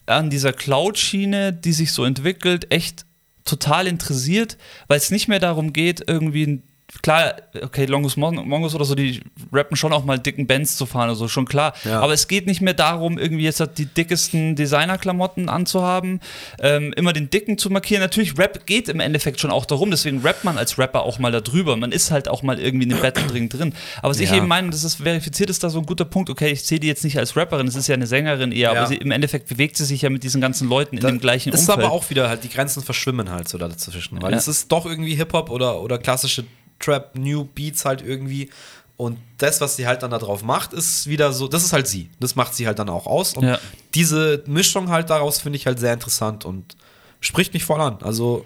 an dieser Cloud-Schiene, die sich so entwickelt, echt total interessiert, weil es nicht mehr darum geht, irgendwie ein Klar, okay, Longus Mon Mongus oder so, die rappen schon auch mal dicken Bands zu fahren, also schon klar. Ja. Aber es geht nicht mehr darum, irgendwie jetzt die dickesten Designerklamotten anzuhaben, ähm, immer den Dicken zu markieren. Natürlich, Rap geht im Endeffekt schon auch darum, deswegen rappt man als Rapper auch mal darüber. Man ist halt auch mal irgendwie in dem Battle-Ring drin. Aber was ich Ja. eben meine, das ist verifiziert, ist da so ein guter Punkt. Okay, ich sehe die jetzt nicht als Rapperin, es ist ja eine Sängerin eher, Ja. aber sie, im Endeffekt bewegt sie sich ja mit diesen ganzen Leuten in dem gleichen ist Umfeld. aber auch wieder halt, die Grenzen verschwimmen halt so dazwischen. Weil es ist doch irgendwie Hip-Hop oder, oder klassische Trap, New Beats halt irgendwie. Und das, was sie halt dann da drauf macht, ist wieder so, das ist halt sie. Das macht sie halt dann auch aus. Und Ja. diese Mischung halt daraus finde ich halt sehr interessant und spricht mich voll an. Also,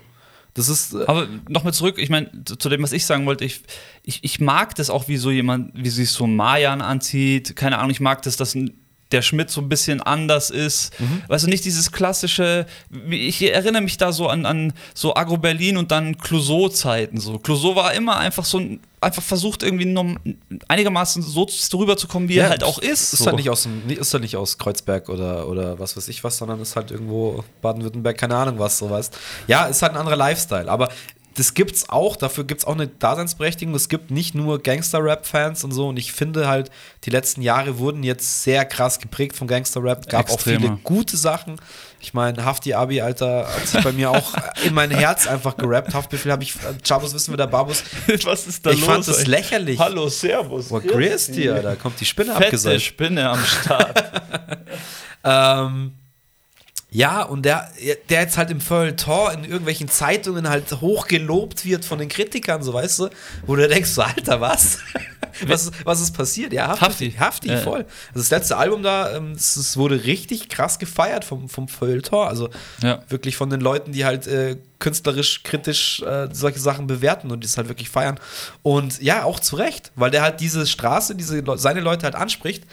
das ist. äh, Aber nochmal zurück, ich meine, zu, dem, was ich sagen wollte, ich, ich, ich mag das auch, wie so jemand, wie sich so Mayan anzieht. Keine Ahnung, ich mag das, dass ein- der Schmidt so ein bisschen anders ist. Weißt du, nicht dieses klassische, wie- ich erinnere mich da so an, an so Agro-Berlin und dann Clouseau-Zeiten. So. Clouseau war immer einfach so ein, einfach versucht irgendwie norm- einigermaßen so rüberzukommen, wie er halt auch ist. Ist so. halt nicht aus, dem- ist halt nicht aus Kreuzberg oder, oder was weiß ich was, sondern ist halt irgendwo Baden-Württemberg, keine Ahnung was, so weißt. Ja, ist halt ein anderer Lifestyle, aber das gibt's auch, dafür gibt's auch eine Daseinsberechtigung. Es gibt nicht nur Gangster-Rap-Fans und so und ich finde halt, die letzten Jahre wurden jetzt sehr krass geprägt von Gangster-Rap. Gab auch Extremer. viele gute Sachen. Ich meine, Hafti Abi, Alter, hat sich bei mir auch in mein Herz einfach gerappt. Haftbefehl habe ich, Chabos wissen wir, der Babus. was ist da Ich los? fand das lächerlich. Hallo, Servus. Boah, grüß dir, da kommt die Spinne Fette abgesäuft. Spinne am Start. Ähm, ja, und der, der jetzt halt im Feuilleton in irgendwelchen Zeitungen halt hochgelobt wird von den Kritikern, so weißt du, wo du denkst, so, Alter, was? was, ist, was ist passiert? Ja, Hafti. Hafti. Hafti, Ja. voll. Also das letzte Album da, ähm, es, wurde richtig krass gefeiert vom, vom Feuilleton. Also Ja. wirklich von den Leuten, die halt äh, künstlerisch, kritisch äh, solche Sachen bewerten und die es halt wirklich feiern. Und ja, auch zu Recht, weil der halt diese Straße, diese seine Leute halt anspricht.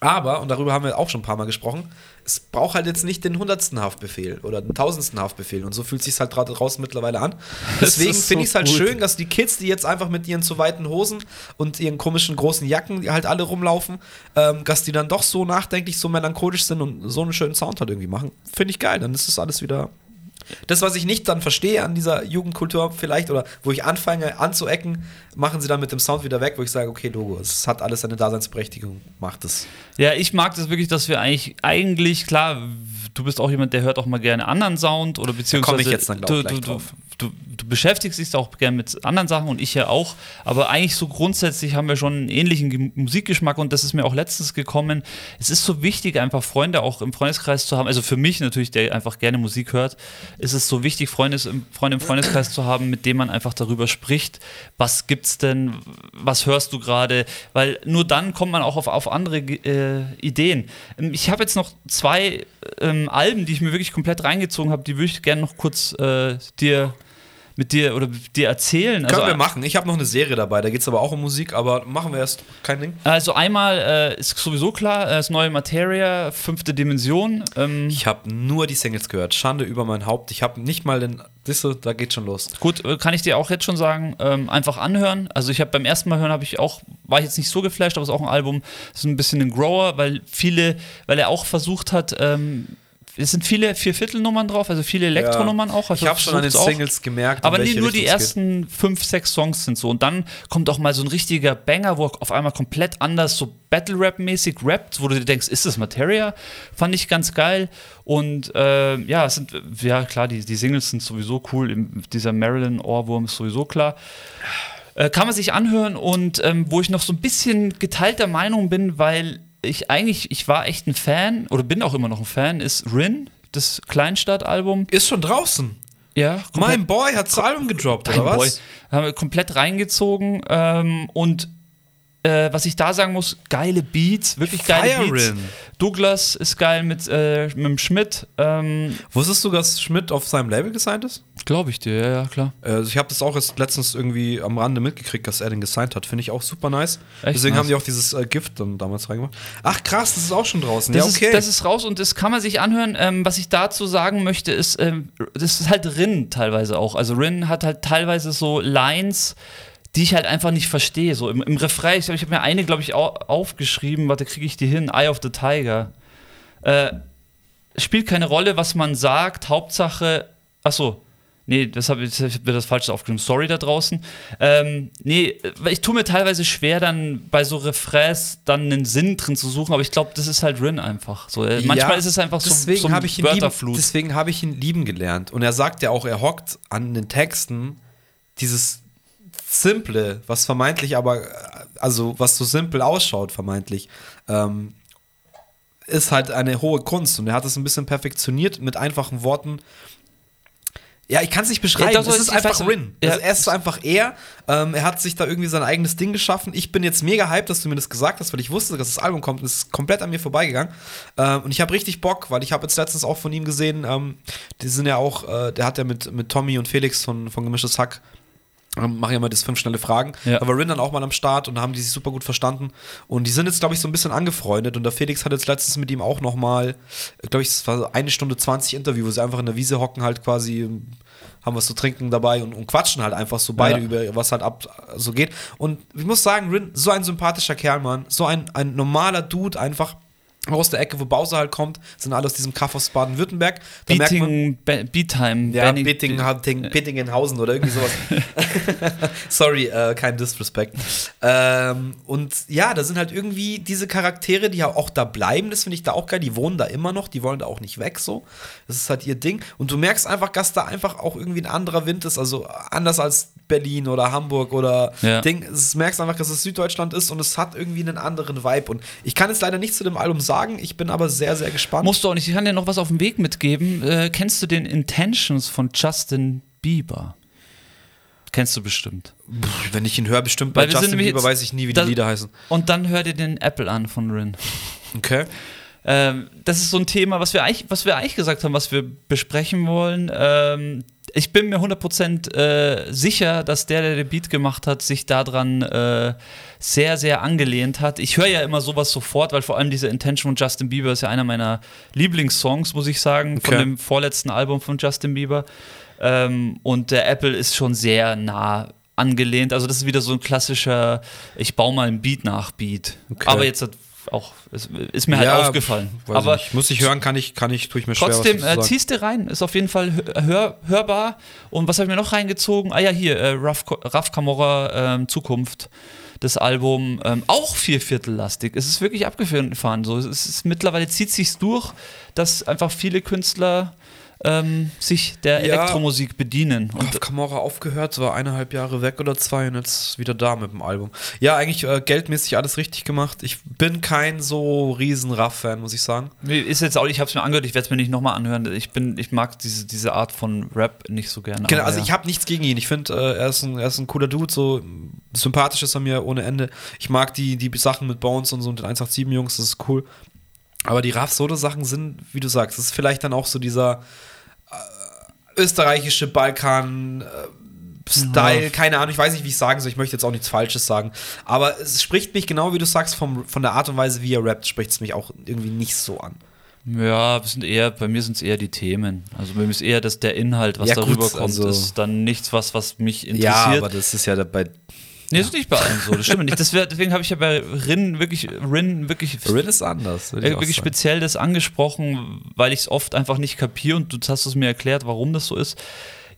Aber, und darüber haben wir auch schon ein paar Mal gesprochen, es braucht halt jetzt nicht den hundertsten Haftbefehl oder den tausendsten Haftbefehl. Und so fühlt sich halt gerade draußen mittlerweile an. Deswegen ist finde so ich es halt gut. schön, dass die Kids, die jetzt einfach mit ihren zu weiten Hosen und ihren komischen großen Jacken, die halt alle rumlaufen, ähm, dass die dann doch so nachdenklich, so melancholisch sind und so einen schönen Sound halt irgendwie machen. Finde ich geil. Dann ist das alles wieder. Das, was ich nicht dann verstehe an dieser Jugendkultur vielleicht oder wo ich anfange anzuecken, machen sie dann mit dem Sound wieder weg, wo ich sage, okay, Logo, es hat alles seine Daseinsberechtigung, macht es. Ja, ich mag das wirklich, dass wir eigentlich, eigentlich, klar, du bist auch jemand, der hört auch mal gerne anderen Sound oder beziehungsweise ich jetzt dann, du, du, drauf. du, du beschäftigst dich auch gern mit anderen Sachen und ich ja auch, aber eigentlich so grundsätzlich haben wir schon einen ähnlichen Ge- Musikgeschmack und das ist mir auch letztens gekommen. Es ist so wichtig, einfach Freunde auch im Freundeskreis zu haben. Also für mich natürlich, der einfach gerne Musik hört, ist es so wichtig, Freunde, Freunde im Freundeskreis zu haben, mit dem man einfach darüber spricht. Was gibt's denn? Was hörst du gerade? Weil nur dann kommt man auch auf, auf andere äh, Ideen. Ähm, Ich habe jetzt noch zwei ähm, Alben, die ich mir wirklich komplett reingezogen habe, die würde ich gerne noch kurz äh, dir mit dir oder mit dir erzählen. Können wir Also, machen. Ich habe noch eine Serie dabei, da geht es aber auch um Musik, aber machen wir erst kein Ding. also einmal äh, ist sowieso klar, äh, das neue Materia, fünfte Dimension. Ähm, Ich habe nur die Singles gehört. Schande über mein Haupt. Ich habe nicht mal den. Disse, da geht schon los. Gut, äh, kann ich dir auch jetzt schon sagen, ähm, einfach anhören. Also ich habe beim ersten Mal hören habe ich auch, war ich jetzt nicht so geflasht, aber es ist auch ein Album, das ist ein bisschen ein Grower, weil viele, weil er auch versucht hat, ähm, es sind viele Vierviertelnummern drauf, also viele Elektronummern auch. Also Ich habe schon an den versucht's auch. Singles gemerkt. Aber nee, nur die es geht. ersten fünf, sechs Songs sind so. Und dann kommt auch mal so ein richtiger Banger, wo auf einmal komplett anders, so Battle-Rap-mäßig rappt, wo du dir denkst, ist das Materia? Fand ich ganz geil. Und äh, ja, es sind, ja klar, die, die Singles sind sowieso cool. Dieser Marilyn-Ohrwurm ist sowieso klar. Äh, kann man sich anhören und ähm, wo ich noch so ein bisschen geteilter Meinung bin, weil ich eigentlich, ich war echt ein Fan oder bin auch immer noch ein Fan, ist Rin, das Kleinstadt-Album. Ist schon draußen. Ja, Mein Boy hat das Album gedroppt, oder Boy. was? Haben wir komplett reingezogen ähm, und äh, was ich da sagen muss, geile Beats, wirklich geile Fire Beats. Rin. Douglas ist geil mit, äh, mit dem Schmidt, ähm, Wusstest du, dass Schmidt auf seinem Label gesigned ist? glaube ich dir, ja, ja, klar. Also ich habe das auch erst letztens irgendwie am Rande mitgekriegt, dass er den gesigned hat. Finde ich auch super nice. Echt Deswegen nice. haben die auch dieses äh, Gift dann damals reingemacht. Ach krass, das ist auch schon draußen. Das, ja, okay. ist, das ist raus und das kann man sich anhören. Ähm, was ich dazu sagen möchte, ist, ähm, das ist halt Rin teilweise auch. Also Rin hat halt teilweise so Lines, die ich halt einfach nicht verstehe. So im, im Refrain, ich, glaub, ich habe mir eine, glaube ich, au aufgeschrieben, warte, kriege ich die hin? Eye of the Tiger. Äh, spielt keine Rolle, was man sagt, Hauptsache, ach so. Nee, das habe ich, ich hab mir das falsch aufgenommen. Sorry da draußen. Ähm, nee, ich tue mir teilweise schwer, dann bei so Refrains dann einen Sinn drin zu suchen, aber ich glaube, das ist halt Rin einfach. So, äh, manchmal Ja, ist es einfach so, deswegen so ein ich ihn lieben, Wörterflut. Deswegen habe ich ihn lieben gelernt. Und er sagt ja auch, er hockt an den Texten dieses Simple, was vermeintlich aber, also was so simpel ausschaut, vermeintlich, ähm, ist halt eine hohe Kunst. Und er hat es ein bisschen perfektioniert mit einfachen Worten. Ja, ich kann es nicht beschreiben. Ja, doch, es ist einfach Rin. ja. Also er ist so einfach er. Ähm, er hat sich da irgendwie sein eigenes Ding geschaffen. Ich bin jetzt mega hyped, dass du mir das gesagt hast, weil ich wusste, dass das Album kommt. Es ist komplett an mir vorbeigegangen. Ähm, und ich habe richtig Bock, weil ich habe jetzt letztens auch von ihm gesehen, ähm, die sind ja auch, äh, der hat ja mit, mit Tommy und Felix von, von Gemischtes Hack machen ja mal das fünf schnelle Fragen. Ja. War Rin dann auch mal am Start und da haben die sich super gut verstanden. Und die sind jetzt, glaube ich, so ein bisschen angefreundet. Und der Felix hat jetzt letztens mit ihm auch noch mal, glaube ich, es war eine Stunde 20 Interview, wo sie einfach in der Wiese hocken, halt quasi, ähm, haben was zu trinken dabei und, und quatschen halt einfach so beide Ja. über was halt ab so geht. Und ich muss sagen, Rin, so ein sympathischer Kerl, Mann. So ein, ein normaler Dude, einfach aus der Ecke, wo Bowser halt kommt, sind alle aus diesem Kaff aus Baden-Württemberg. Beating, Be Beatime, ja, Bitting, Bitting, Bittingenhausen oder irgendwie sowas. Sorry, äh, kein Disrespect. Ähm, und ja, da sind halt irgendwie diese Charaktere, die ja auch da bleiben, das finde ich da auch geil. Die wohnen da immer noch, die wollen da auch nicht weg so. Das ist halt ihr Ding. Und du merkst einfach, dass da einfach auch irgendwie ein anderer Wind ist, also anders als Berlin oder Hamburg oder Ja. Ding. Du merkst einfach, dass es Süddeutschland ist und es hat irgendwie einen anderen Vibe. Und ich kann jetzt leider nichts zu dem Album sagen, ich bin aber sehr, sehr gespannt. Musst du auch nicht, ich kann dir noch was auf den Weg mitgeben. Äh, kennst du den Intentions von Justin Bieber? Kennst du bestimmt. Pff, Wenn ich ihn höre, bestimmt bei Justin Bieber weiß ich nie, wie das- die Lieder heißen. Und dann hör dir den Apple an von Rin. Okay. Ähm, das ist so ein Thema, was wir eigentlich, was wir eigentlich gesagt haben, was wir besprechen wollen. Ähm, ich bin mir 100% äh, sicher, dass der, der den Beat gemacht hat, sich daran äh, sehr, sehr angelehnt hat. Ich höre ja immer sowas sofort, weil vor allem diese Intention von Justin Bieber ist ja einer meiner Lieblingssongs, muss ich sagen, von Okay. dem vorletzten Album von Justin Bieber. Ähm, und der Apple ist schon sehr nah angelehnt. Also das ist wieder so ein klassischer, ich baue mal ein Beat nach Beat. Okay. Aber jetzt hat auch, ist, ist mir halt aufgefallen. weiß Aber ich nicht. muss ich hören, kann ich, kann ich, tue ich mir schwer. trotzdem, was äh, ziehst du rein, ist auf jeden Fall hör, hör, hörbar. Und was habe ich mir noch reingezogen? Ah ja, hier, äh, Raf, Raf Camorra ähm, Zukunft. Das Album ähm, auch vierviertellastig. Es ist wirklich abgefahren. So, es ist mittlerweile zieht sich's durch, dass einfach viele Künstler ähm, sich der Ja. Elektromusik bedienen. Und Camorra aufgehört, war eineinhalb Jahre weg oder zwei und jetzt wieder da mit dem Album. Ja, eigentlich äh, geldmäßig alles richtig gemacht. Ich bin kein so riesen Raff-Fan, muss ich sagen. Ist jetzt auch, ich habe es mir angehört, ich werde es mir nicht nochmal anhören. Ich bin, ich mag diese, diese Art von Rap nicht so gerne. Genau, also ja. ich habe nichts gegen ihn. Ich finde, äh, er, ist ein- er ist ein cooler Dude, so sympathisch ist er mir ohne Ende. Ich mag die, die Sachen mit Bones und so und den 187-Jungs, das ist cool. Aber die Raff-Solo-Sachen sind, wie du sagst, das ist vielleicht dann auch so dieser äh, österreichische Balkan. Äh, Style, keine Ahnung, ich weiß nicht, wie ich sagen soll, ich möchte jetzt auch nichts Falsches sagen, aber es spricht mich genau, wie du sagst, vom, von der Art und Weise, wie er rappt, spricht es mich auch irgendwie nicht so an. Ja, sind eher, bei mir sind es eher die Themen. Also bei mir ist eher das, der Inhalt, was Ja, gut, darüber kommt, also- ist dann nichts, was, was mich Ja, interessiert. aber das ist ja bei nee, ist nicht bei allen so, das stimmt nicht. Das wär, deswegen habe ich ja bei Rin wirklich, Rin wirklich, Rin ist anders. äh, wirklich speziell das angesprochen, weil ich es oft einfach nicht kapiere und du hast es mir erklärt, warum das so ist.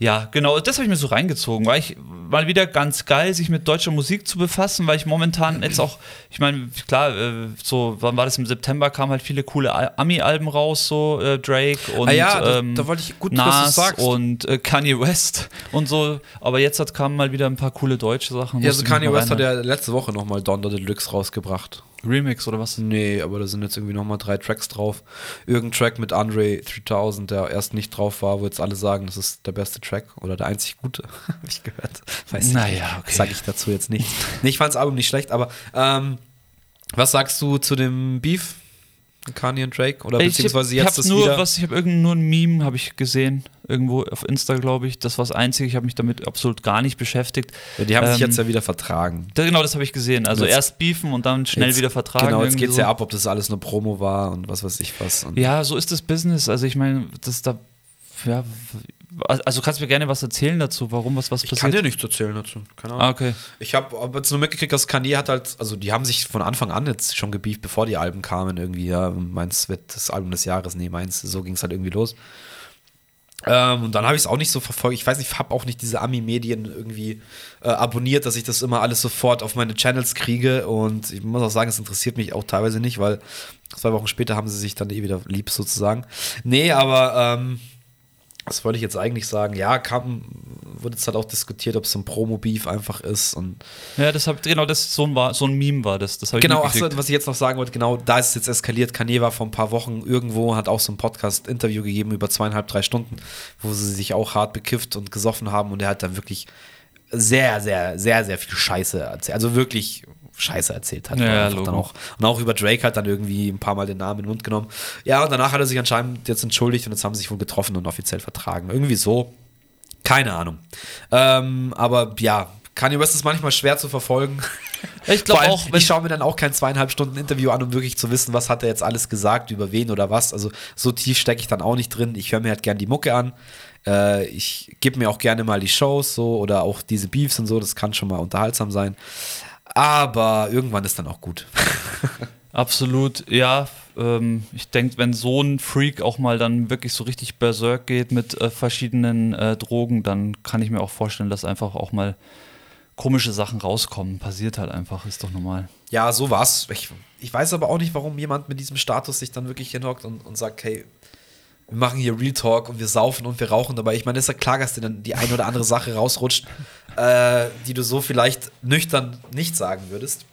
Ja, genau, das habe ich mir so reingezogen, weil ich mal wieder ganz geil, sich mit deutscher Musik zu befassen, weil ich momentan jetzt auch, ich meine, klar, äh, so, wann war das im September, kamen halt viele coole Al- Ami-Alben raus, so äh, Drake und Ah ja, da- ähm, da wollte ich- gut, Nas und äh, Kanye West und so, aber jetzt hat, kamen mal wieder ein paar coole deutsche Sachen. Ja, also Kanye West hat ja letzte Woche nochmal Donda Deluxe rausgebracht. Remix oder was? Nee, aber da sind jetzt irgendwie nochmal drei Tracks drauf. Irgendein Track mit Andre 3000, der erst nicht drauf war, wo jetzt alle sagen, das ist der beste Track oder der einzig gute, habe ich gehört. Weiß ich Naja, okay. Sage ich dazu jetzt nicht. nee, ich fand das Album nicht schlecht, aber ähm, was sagst du zu dem Beef? Kanye und Drake? Oder Ich beziehungsweise hab, jetzt ich hab das nur wieder? was, ich habe irgend nur ein Meme habe ich gesehen irgendwo auf Insta, glaube ich. Das war das Einzige. Ich habe mich damit absolut gar nicht beschäftigt. ja, die haben sich ähm, jetzt ja wieder vertragen. Da, genau, das habe ich gesehen. Also Jetzt- erst beefen und dann schnell Jetzt- wieder vertragen. Genau, jetzt irgendwie geht's so. ja ab, ob das alles nur Promo war und was weiß ich was. Und Ja, so ist das Business. Also ich meine, das da, ja, also kannst du mir gerne was erzählen dazu, warum was was ich kann passiert? dir nichts erzählen dazu. Keine Ahnung. ah, okay. Ich habe aber jetzt nur mitgekriegt, dass Kanye hat halt, also die haben sich von Anfang an jetzt schon gebieft, bevor die Alben kamen, irgendwie, ja, meins wird das Album des Jahres, nee, meins, so ging es halt irgendwie los. Ähm, und dann habe ich es auch nicht so verfolgt. Ich weiß nicht, ich habe auch nicht diese Ami-Medien irgendwie äh, abonniert, dass ich das immer alles sofort auf meine Channels kriege. Und ich muss auch sagen, es interessiert mich auch teilweise nicht, weil zwei Wochen später haben sie sich dann eh wieder lieb sozusagen. Nee, aber ähm, was wollte ich jetzt eigentlich sagen? Ja, kam, wurde jetzt halt auch diskutiert, ob es so ein Promo-Beef einfach ist und Ja, das hab, genau, das so ein, war, so ein Meme war das. Das habe ich Genau, achso, mitgekriegt. was ich jetzt noch sagen wollte, genau, da ist es jetzt eskaliert. Kanye war vor ein paar Wochen irgendwo, hat auch so ein Podcast-Interview gegeben über zweieinhalb, drei Stunden, wo sie sich auch hart bekifft und gesoffen haben und er hat dann wirklich sehr, sehr, sehr, sehr viel Scheiße erzählt. Also wirklich Scheiße erzählt hat. Ja, dann auch, und auch über Drake hat dann irgendwie ein paar Mal den Namen in den Mund genommen. Ja, und danach hat er sich anscheinend jetzt entschuldigt und jetzt haben sie sich wohl getroffen und offiziell vertragen. Irgendwie so. Keine Ahnung. Ähm, aber ja, Kanye West ist manchmal schwer zu verfolgen. Ich glaube auch, ich schaue mir dann auch kein zweieinhalb Stunden Interview an, um wirklich zu wissen, was hat er jetzt alles gesagt, über wen oder was. Also so tief stecke ich dann auch nicht drin. Ich höre mir halt gern die Mucke an. Äh, ich gebe mir auch gerne mal die Shows so oder auch diese Beefs und so. Das kann schon mal unterhaltsam sein. Aber irgendwann ist dann auch gut. Absolut, ja. Ähm, ich denke, wenn so ein Freak auch mal dann wirklich so richtig berserk geht mit äh, verschiedenen äh, Drogen, dann kann ich mir auch vorstellen, dass einfach auch mal komische Sachen rauskommen. Passiert halt einfach, ist doch normal. Ja, so war's. Ich, ich weiß aber auch nicht, warum jemand mit diesem Status sich dann wirklich hinhockt und, und sagt, hey, wir machen hier Real Talk und wir saufen und wir rauchen dabei. Ich meine, ist ja klar, dass dir dann die eine oder andere Sache rausrutscht, äh, die du so vielleicht nüchtern nicht sagen würdest.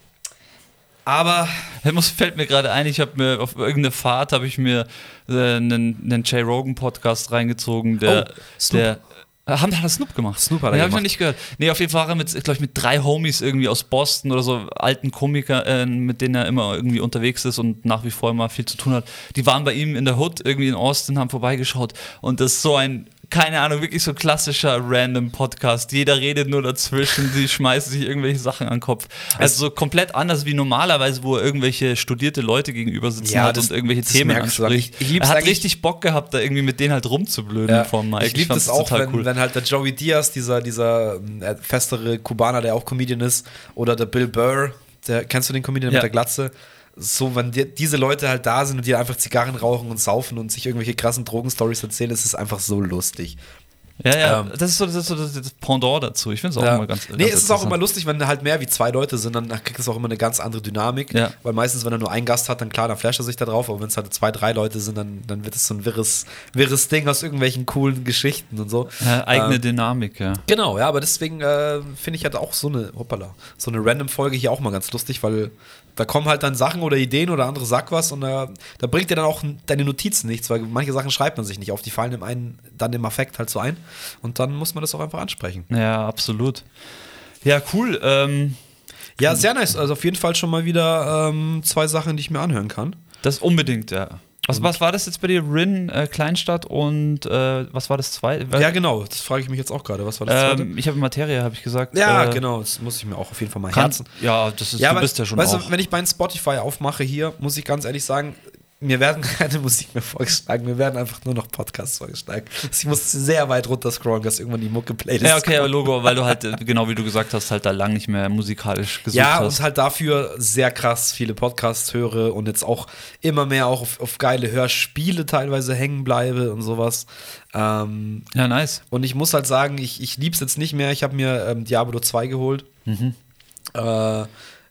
Aber Das muss, fällt mir gerade ein, ich habe mir auf irgendeine Fahrt habe ich mir äh, einen, einen Jay Rogan Podcast reingezogen, der, Oh, der haben hat das Snoop gemacht? Snoop hat er nee, hab ich noch gemacht. nicht gehört. Nee, auf jeden Fall war er mit, glaube ich, mit drei Homies irgendwie aus Boston oder so, alten Komiker, äh, mit denen er immer irgendwie unterwegs ist und nach wie vor immer viel zu tun hat. Die waren bei ihm in der Hood irgendwie in Austin, haben vorbeigeschaut und das ist so ein keine Ahnung, wirklich so klassischer random Podcast. Jeder redet nur dazwischen, sie schmeißen sich irgendwelche Sachen an den Kopf. Also so komplett anders wie normalerweise, wo er irgendwelche studierte Leute gegenüber sitzen Ja, hat das- und irgendwelche Themen anspricht. Ich- ich er hat richtig Bock gehabt, da irgendwie mit denen halt rumzublöden Ja, vom Mike. ich liebe das auch, total wenn, wenn halt der Joey Diaz, dieser, dieser äh, festere Kubaner, der auch Comedian ist, oder der Bill Burr, der, kennst du den Comedian Ja. mit der Glatze? So, wenn die, diese Leute halt da sind und die einfach Zigarren rauchen und saufen und sich irgendwelche krassen Drogenstories erzählen, ist es einfach so lustig. Ja, ja, Ähm, das ist so das, ist so das, das Pendant dazu. Ich finde es auch Ja. immer ganz nee, ganz es ist auch immer lustig, wenn halt mehr wie zwei Leute sind, dann kriegt es auch immer eine ganz andere Dynamik. Ja. Weil meistens, wenn er nur einen Gast hat, dann klar, dann flasht er sich da drauf, aber wenn es halt zwei, drei Leute sind, dann, dann wird es so ein wirres, wirres Ding aus irgendwelchen coolen Geschichten und so. Ja, eigene Ähm, Dynamik, ja. Genau, ja, aber deswegen äh, finde ich halt auch so eine, hoppala, so eine Random-Folge hier auch mal ganz lustig, weil da kommen halt dann Sachen oder Ideen oder andere sagt was und da, da bringt dir dann auch deine Notizen nichts, weil manche Sachen schreibt man sich nicht auf, die fallen dem einen dann im Affekt halt so ein und dann muss man das auch einfach ansprechen. Ja, absolut. Ja, cool. Ähm, Ja, sehr nice, also auf jeden Fall schon mal wieder ähm, zwei Sachen, die ich mir anhören kann. das unbedingt, ja. Was, was war das jetzt bei dir? Rin, äh, Kleinstadt und äh, was war das zweite? Ja, genau, das frage ich mich jetzt auch gerade, was war das zweite? ähm, ich habe Materie, habe ich gesagt. Ja, äh, genau, das muss ich mir auch auf jeden Fall mal Kann, herzen. ja, das ist, Ja, du aber, bist ja schon weißt auch. du, wenn ich meinen Spotify aufmache hier, muss ich ganz ehrlich sagen, mir werden keine Musik mehr vorgeschlagen, mir werden einfach nur noch Podcasts vorgeschlagen. Also Ich muss sehr weit runter scrollen, dass irgendwann die Mucke-Playlist ja, okay, aber. Logo, weil du halt, genau wie du gesagt hast, halt da lang nicht mehr musikalisch gesucht Ja, hast. und halt dafür sehr krass viele Podcasts höre und jetzt auch immer mehr auch auf, auf geile Hörspiele teilweise hängen bleibe und sowas. Ähm, ja, nice. Und ich muss halt sagen, ich, ich liebe es jetzt nicht mehr. Ich habe mir ähm, Diablo 2 geholt. Äh,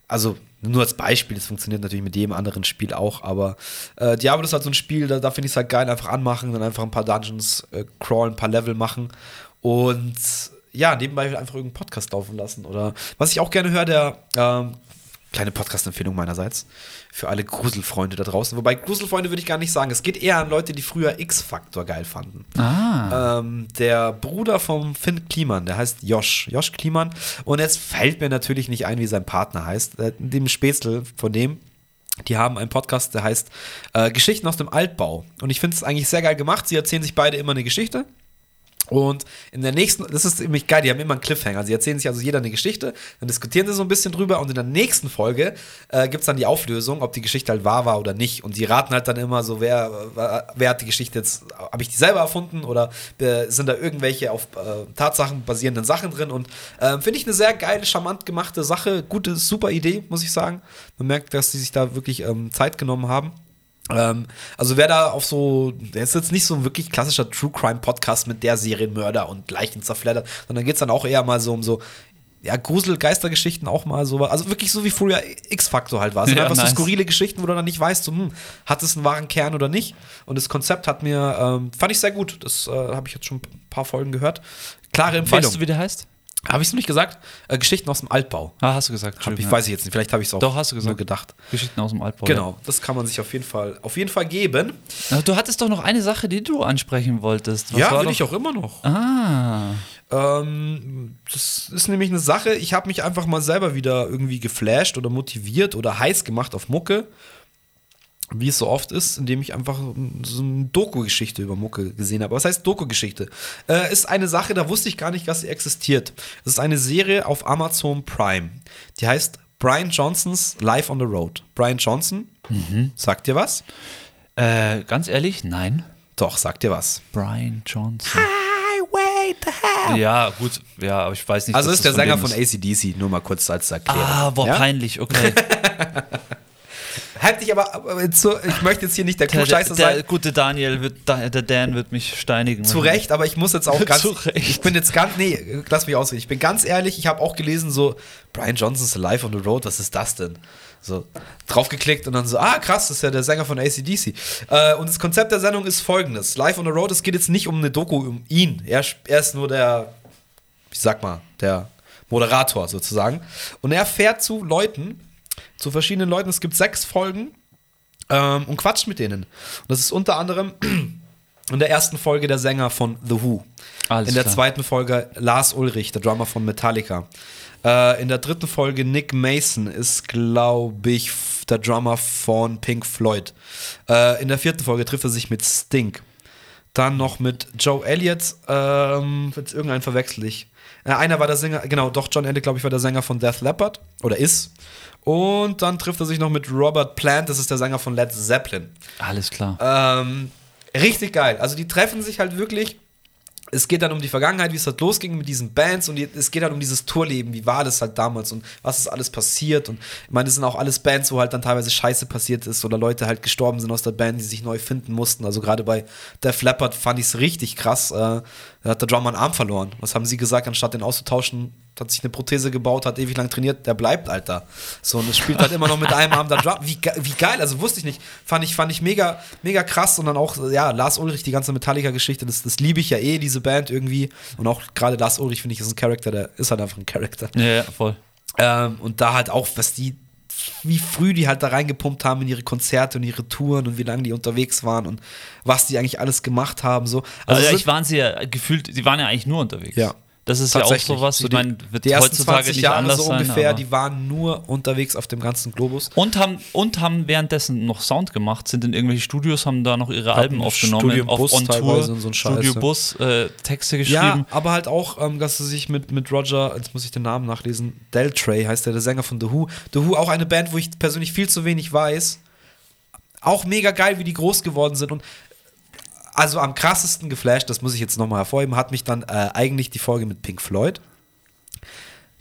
also nur als Beispiel, das funktioniert natürlich mit jedem anderen Spiel auch, aber äh, Diablo ist halt so ein Spiel, da, da finde ich es halt geil, einfach anmachen, dann einfach ein paar Dungeons äh, crawlen, ein paar Level machen und ja, nebenbei einfach irgendeinen Podcast laufen lassen. Oder was ich auch gerne höre, der ähm, kleine Podcast-Empfehlung meinerseits für alle Gruselfreunde da draußen. Wobei Gruselfreunde würde ich gar nicht sagen. Es geht eher an Leute, die früher X-Factor geil fanden. Ah. Ähm, der Bruder vom Finn Kliman, der heißt Josh, Josh Kliman. Und jetzt fällt mir natürlich nicht ein, wie sein Partner heißt. Äh, dem Spätzle von dem. Die haben einen Podcast, der heißt äh, Geschichten aus dem Altbau. Und ich finde es eigentlich sehr geil gemacht. Sie erzählen sich beide immer eine Geschichte. Und in der nächsten, das ist ziemlich geil, die haben immer einen Cliffhanger. Sie erzählen sich also jeder eine Geschichte, dann diskutieren sie so ein bisschen drüber und in der nächsten Folge äh, gibt es dann die Auflösung, ob die Geschichte halt wahr war oder nicht. Und die raten halt dann immer so, wer, wer, hat die Geschichte jetzt, habe ich die selber erfunden oder äh, sind da irgendwelche auf äh, Tatsachen basierenden Sachen drin? Und äh, finde ich eine sehr geile, charmant gemachte Sache, gute, super Idee, muss ich sagen. Man merkt, dass sie sich da wirklich ähm, Zeit genommen haben. Ähm, also wer da auf so, der ist jetzt nicht so ein wirklich klassischer True Crime Podcast mit der Serienmörder und Leichen zerfleddert, sondern geht es dann auch eher mal so um so, ja, Grusel-Geistergeschichten auch mal so, also wirklich so wie früher X-Factor halt war. Es sind Ja, einfach nice. so skurrile Geschichten, wo du dann nicht weißt, so, hm, hat es einen wahren Kern oder nicht. Und das Konzept hat mir, ähm, fand ich sehr gut. Das äh, habe ich jetzt schon ein paar Folgen gehört. Klare Empfehlung. weißt du, wie der heißt? Habe ich es noch nicht gesagt? Äh, Geschichten aus dem Altbau. Ah, hast du gesagt. Hab ich, Entschuldigung, weiß ich jetzt nicht, vielleicht habe ich es auch Doch, hast du gesagt. nur gedacht. ja. Geschichten aus dem Altbau. Genau, das kann man sich auf jeden Fall, auf jeden Fall geben. Ja. Du hattest doch noch eine Sache, die du ansprechen wolltest. Was ja, will ich auch immer noch. Ah. Ähm, das ist nämlich eine Sache, ich habe mich einfach mal selber wieder irgendwie geflasht oder motiviert oder heiß gemacht auf Mucke. Wie es so oft ist, indem ich einfach so eine Doku-Geschichte über Mucke gesehen habe. Was heißt Doku-Geschichte? Äh, ist eine Sache, da wusste ich gar nicht, dass sie existiert. Es ist eine Serie auf Amazon Prime. Die heißt Brian Johnsons Life on the Road. Brian Johnson, sagt dir was? Äh, ganz ehrlich, nein. Doch, sagt dir was. Brian Johnson. Highway to Hell. Ja, gut. Ja, aber ich weiß nicht. Also ist der Sänger von. ACDC, nur mal kurz als Erklärung. Ah, boah, Ja? peinlich, okay. Hätte ich aber, aber zu, ich möchte jetzt hier nicht der der, der, Klugscheißer der sein. gute Daniel wird, der Dan wird mich steinigen. Zu Recht, aber ich muss jetzt auch ganz. Zu Recht. Ich bin jetzt ganz. Nee, lass mich ausreden. Ich bin ganz ehrlich, ich habe auch gelesen, so, Brian Johnson's Live on the Road, was ist das denn? So, draufgeklickt und dann so, ah, krass, das ist ja der Sänger von ACDC. Äh, und das Konzept der Sendung ist folgendes: Live on the Road, es geht jetzt nicht um eine Doku um ihn. Er, er ist nur der, ich sag mal, der Moderator sozusagen. Und er fährt zu Leuten, zu verschiedenen Leuten. Es gibt sechs Folgen ähm, und quatscht mit denen. Und das ist unter anderem in der ersten Folge der Sänger von The Who. Alles in der klar. zweiten Folge Lars Ulrich, der Drummer von Metallica. Äh, in der dritten Folge Nick Mason ist, glaube ich, der Drummer von Pink Floyd. Äh, in der vierten Folge trifft er sich mit Sting. Dann noch mit Joe Elliott. Ähm, jetzt irgendeinen verwechsel ich. Äh, einer war der Sänger, genau, doch, John Elliott, glaube ich, war der Sänger von Death Leopard. Oder ist. Und dann trifft er sich noch mit Robert Plant, das ist der Sänger von Led Zeppelin. Alles klar. Ähm, richtig geil. Also die treffen sich halt wirklich. Es geht dann um die Vergangenheit, wie es halt losging mit diesen Bands und die, es geht halt um dieses Tourleben, wie war das halt damals und was ist alles passiert und ich meine, das sind auch alles Bands, wo halt dann teilweise Scheiße passiert ist oder Leute halt gestorben sind aus der Band, die sich neu finden mussten. Also gerade bei Def Leppard fand ich es richtig krass. Äh, Da hat der Drummer einen Arm verloren. Was haben sie gesagt, anstatt den auszutauschen, hat sich eine Prothese gebaut, hat ewig lang trainiert, der bleibt, Alter. So, und es spielt halt immer noch mit einem Arm der Drum. Wie, wie geil, also wusste ich nicht. Fand ich, fand ich mega, mega krass. Und dann auch, ja, Lars Ulrich, die ganze Metallica-Geschichte, das, das liebe ich ja eh, diese Band irgendwie. Und auch gerade Lars Ulrich, finde ich, ist ein Charakter, der ist halt einfach ein Charakter. Ja, ja, voll. Ähm, und da halt auch, was die, wie früh die halt da reingepumpt haben in ihre Konzerte und ihre Touren und wie lange die unterwegs waren und was die eigentlich alles gemacht haben. So. Also, sind- ich waren sie ja gefühlt, die waren ja eigentlich nur unterwegs. Ja. Das ist ja auch sowas, So ich die- meine, wird die ersten heutzutage 20 nicht Jahre anders so sein. ungefähr, aber- die waren nur unterwegs auf dem ganzen Globus. und haben, und haben währenddessen noch Sound gemacht, sind in irgendwelche Studios, haben da noch ihre Alben aufgenommen, Studio auf Bus On Tour, so Studio ja. Bus, äh, Texte Ja, geschrieben. aber halt auch, ähm, dass sie sich mit, mit Roger, jetzt muss ich den Namen nachlesen, Del Trey heißt der, der Sänger von The Who. The Who, auch eine Band, wo ich persönlich viel zu wenig weiß. Auch mega geil, wie die groß geworden sind. Und also am krassesten geflasht, das muss ich jetzt nochmal hervorheben, hat mich dann äh, eigentlich die Folge mit Pink Floyd.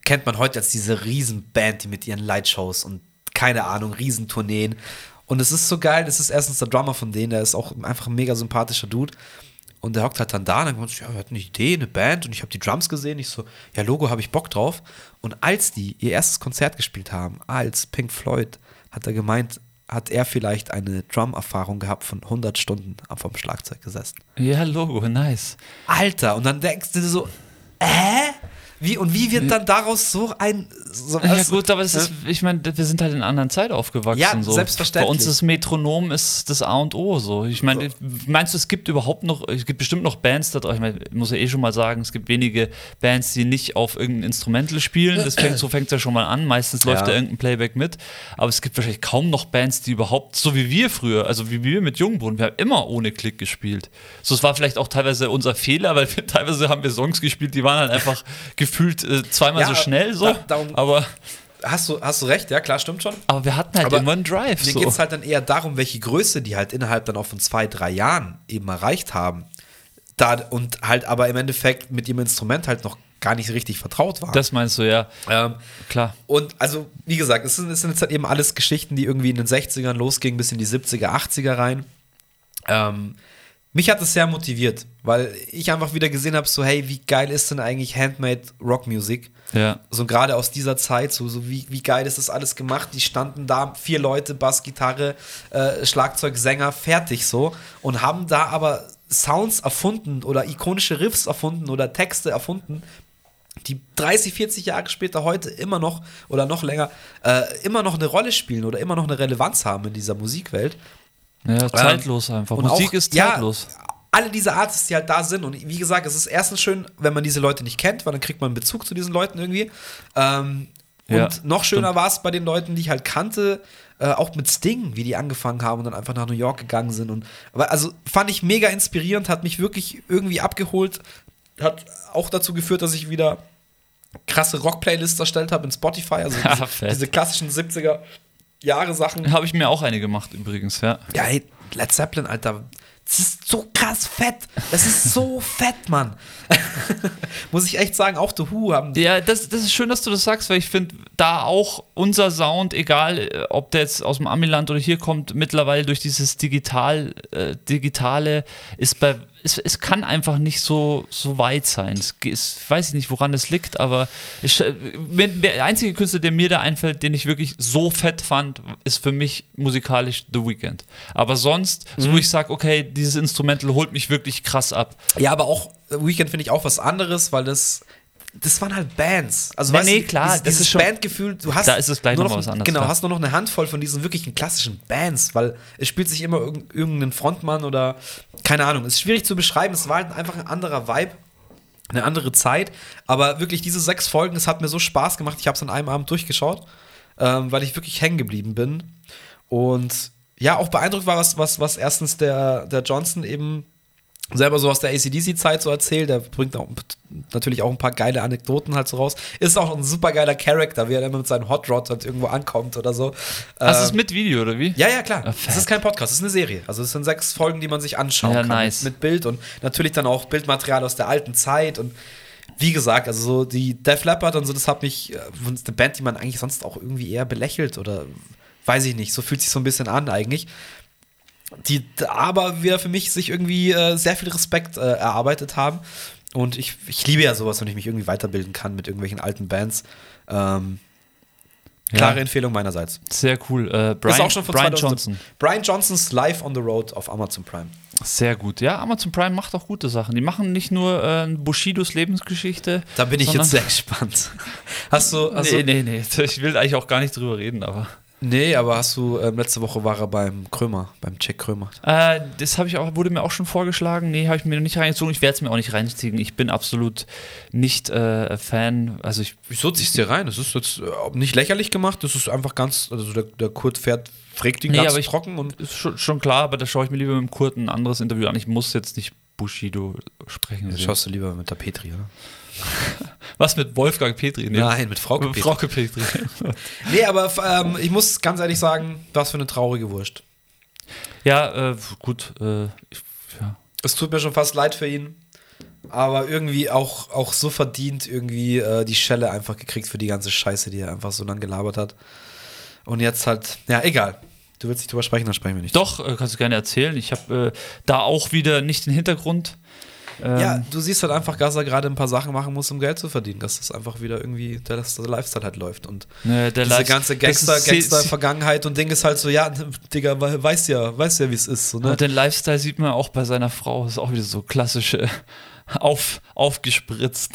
Kennt man heute als diese Riesenband, die mit ihren Lightshows und keine Ahnung, Riesentourneen. Und es ist so geil, das ist erstens der Drummer von denen, der ist auch einfach ein mega sympathischer Dude. Und der hockt halt dann da und dann kommt, ja, wir hatten eine Idee, eine Band und ich habe die Drums gesehen. Ich so, ja, Logo habe ich Bock drauf. Und als die ihr erstes Konzert gespielt haben, als Pink Floyd, hat er gemeint, hat er vielleicht eine Drum-Erfahrung gehabt von 100 Stunden vom Schlagzeug gesessen. Ja, Logo, nice. Alter, und dann denkst du so, äh? Wie, und wie wird dann daraus so ein. So, Ja gut, aber es ist, ich meine, wir sind halt in einer anderen Zeit aufgewachsen. Ja, so. selbstverständlich. Bei uns ist Metronom ist das A und O. So. Ich meine, meinst du, es gibt überhaupt noch, es gibt bestimmt noch Bands da ich, mein, ich muss ja eh schon mal sagen, es gibt wenige Bands, die nicht auf irgendein Instrumental spielen. Das fängt, so fängt es ja schon mal an. Meistens läuft Ja. da irgendein Playback mit. Aber es gibt wahrscheinlich kaum noch Bands, die überhaupt, so wie wir früher, also wie wir mit Jungbrunnen, wir haben immer ohne Klick gespielt. So, es war vielleicht auch teilweise unser Fehler, weil wir, teilweise haben wir Songs gespielt, die waren halt einfach gefühlt äh, zweimal Ja, so schnell so. da- darum- aber Hast du, hast du recht, ja, klar, stimmt schon. aber wir hatten halt Aber immer einen Drive. Mir so. geht es halt dann eher darum, welche Größe die halt innerhalb dann auch von zwei, drei Jahren eben erreicht haben. Da, und halt aber im Endeffekt mit ihrem Instrument halt noch gar nicht richtig vertraut waren. das meinst du, ja. ähm, Klar. und also, wie gesagt, es sind, es sind jetzt halt eben alles Geschichten, die irgendwie in den 60ern losgingen, bis in die 70er, 80er rein. Ähm, mich hat es sehr motiviert, weil ich einfach wieder gesehen habe, so, hey, wie geil ist denn eigentlich Handmade Rockmusik? Ja. So gerade aus dieser Zeit, so, so wie, wie geil ist das alles gemacht? Die standen da, vier Leute, Bass, Gitarre, äh, Schlagzeug, Sänger, fertig so und haben da aber Sounds erfunden oder ikonische Riffs erfunden oder Texte erfunden, die 30, 40 Jahre später heute immer noch oder noch länger äh, immer noch eine Rolle spielen oder immer noch eine Relevanz haben in dieser Musikwelt. Ja, zeitlos einfach. Und Musik auch, ist zeitlos. Ja, alle diese Artists, die halt da sind. Und wie gesagt, es ist erstens schön, wenn man diese Leute nicht kennt, weil dann kriegt man einen Bezug zu diesen Leuten irgendwie. Ähm, Ja, und noch schöner war es bei den Leuten, die ich halt kannte, äh, auch mit Sting, wie die angefangen haben und dann einfach nach New York gegangen sind. Und, aber also fand ich mega inspirierend, hat mich wirklich irgendwie abgeholt, hat auch dazu geführt, dass ich wieder krasse Rock-Playlists erstellt habe in Spotify, also diese, diese klassischen 70er Jahre Sachen. Habe ich mir auch eine gemacht übrigens, ja. Ja, hey, Led Zeppelin, Alter. Das ist so krass fett. Das ist so fett, Mann. Muss ich echt sagen, auch The Who haben. Ja, das, das ist schön, dass du das sagst, weil ich finde, da auch unser Sound, egal äh, ob der jetzt aus dem Amiland oder hier kommt, mittlerweile durch dieses Digital, äh, Digitale, ist bei, es, es kann einfach nicht so, so weit sein. Es, es weiß ich nicht, woran es liegt, aber ich, äh, der einzige Künstler, der mir da einfällt, den ich wirklich so fett fand, ist für mich musikalisch The Weeknd. Aber sonst, so wo ich sage, okay, dieses Instrumental holt mich wirklich krass ab. Ja, aber auch Weekend finde ich auch was anderes, weil das. Das waren halt Bands. Also, Nee, weißt nee, du, klar, dieses, das dieses ist schon- Bandgefühl, du hast. Da ist es gleich noch noch was anderes, Genau, klar. hast nur noch eine Handvoll von diesen wirklichen klassischen Bands, weil es spielt sich immer irg irgendein Frontmann oder. Keine Ahnung, es ist schwierig zu beschreiben. Es war halt einfach ein anderer Vibe. eine andere Zeit. Aber wirklich diese sechs Folgen, es hat mir so Spaß gemacht. Ich habe es an einem Abend durchgeschaut, ähm, weil ich wirklich hängen geblieben bin. Und ja, auch beeindruckt war, was, was, was erstens der, der Johnson eben selber so aus der ACDC-Zeit so erzählt. Der bringt auch natürlich auch ein paar geile Anekdoten halt so raus. Ist auch ein super geiler Charakter, wie er immer mit seinem Hot Rod halt irgendwo ankommt oder so. Hast du Ähm, es mit Video oder wie? ja, ja, klar. Es fett. ist kein Podcast, es ist eine Serie. Also es sind sechs Folgen, die man sich anschauen Ja, kann. nice. Mit, mit Bild und natürlich dann auch Bildmaterial aus der alten Zeit und wie gesagt, also so die Def Leppard und so, das hat mich, äh, das ist eine Band, die man eigentlich sonst auch irgendwie eher belächelt oder weiß ich nicht, so fühlt sich so ein bisschen an eigentlich. Die aber wieder für mich sich irgendwie äh, sehr viel Respekt äh, erarbeitet haben. Und ich, ich liebe ja sowas, wenn ich mich irgendwie weiterbilden kann mit irgendwelchen alten Bands. Ähm, klare Ja. Empfehlung meinerseits. Sehr cool. Äh, Brian, ist auch schon von Brian 2000 Johnson. Brian Johnsons Live on the Road auf Amazon Prime. Sehr gut. Ja, Amazon Prime macht auch gute Sachen. Die machen nicht nur äh, Bushidos Lebensgeschichte. Da bin ich jetzt sehr gespannt. Hast du, hast nee, du nee, nee. Ich will eigentlich auch gar nicht drüber reden, aber. Nee, aber hast du, ähm, letzte Woche war er beim Krömer, beim Jack Krömer. Äh, das habe ich auch, wurde mir auch schon vorgeschlagen. Nee, habe ich mir noch nicht reingezogen. Ich werde es mir auch nicht reinziehen. Ich bin absolut nicht äh, Fan. Also ich. Wieso ziehst du dir rein? Das ist jetzt äh, nicht lächerlich gemacht, das ist einfach ganz, also der, der Kurt fährt, fragt ihn Nee, ganz aber ich- trocken und Ist schon, schon klar, aber da schaue ich mir lieber mit dem Kurt ein anderes Interview an. Ich muss jetzt nicht Bushido sprechen. das schaust du lieber mit der Petri, oder? Was mit Wolfgang Petri? Nee, Nein, mit Frau mit Petri. Frauke Petri. Nee, aber ähm, ich muss ganz ehrlich sagen, was für eine traurige Wurst. ja, äh, gut. Äh, ich, ja. Es tut mir schon fast leid für ihn. Aber irgendwie auch, auch so verdient irgendwie äh, die Schelle einfach gekriegt für die ganze Scheiße, die er einfach so lange gelabert hat. Und jetzt halt, ja, egal. Du willst nicht drüber sprechen, dann sprechen wir nicht. Doch, äh, kannst du gerne erzählen. Ich habe äh, da auch wieder nicht den Hintergrund. Ähm, Ja, du siehst halt einfach, dass er gerade ein paar Sachen machen muss, um Geld zu verdienen. Dass das einfach wieder irgendwie, dass der Lifestyle halt läuft. Und ne, der diese Live- ganze ist- Gangster, Gangster-Vergangenheit und Ding ist halt so, ja, Digga, we- weiß ja, weiß ja, wie es ist. So, ne? Und den Lifestyle sieht man auch bei seiner Frau. Das ist auch wieder so klassische auf, aufgespritzt.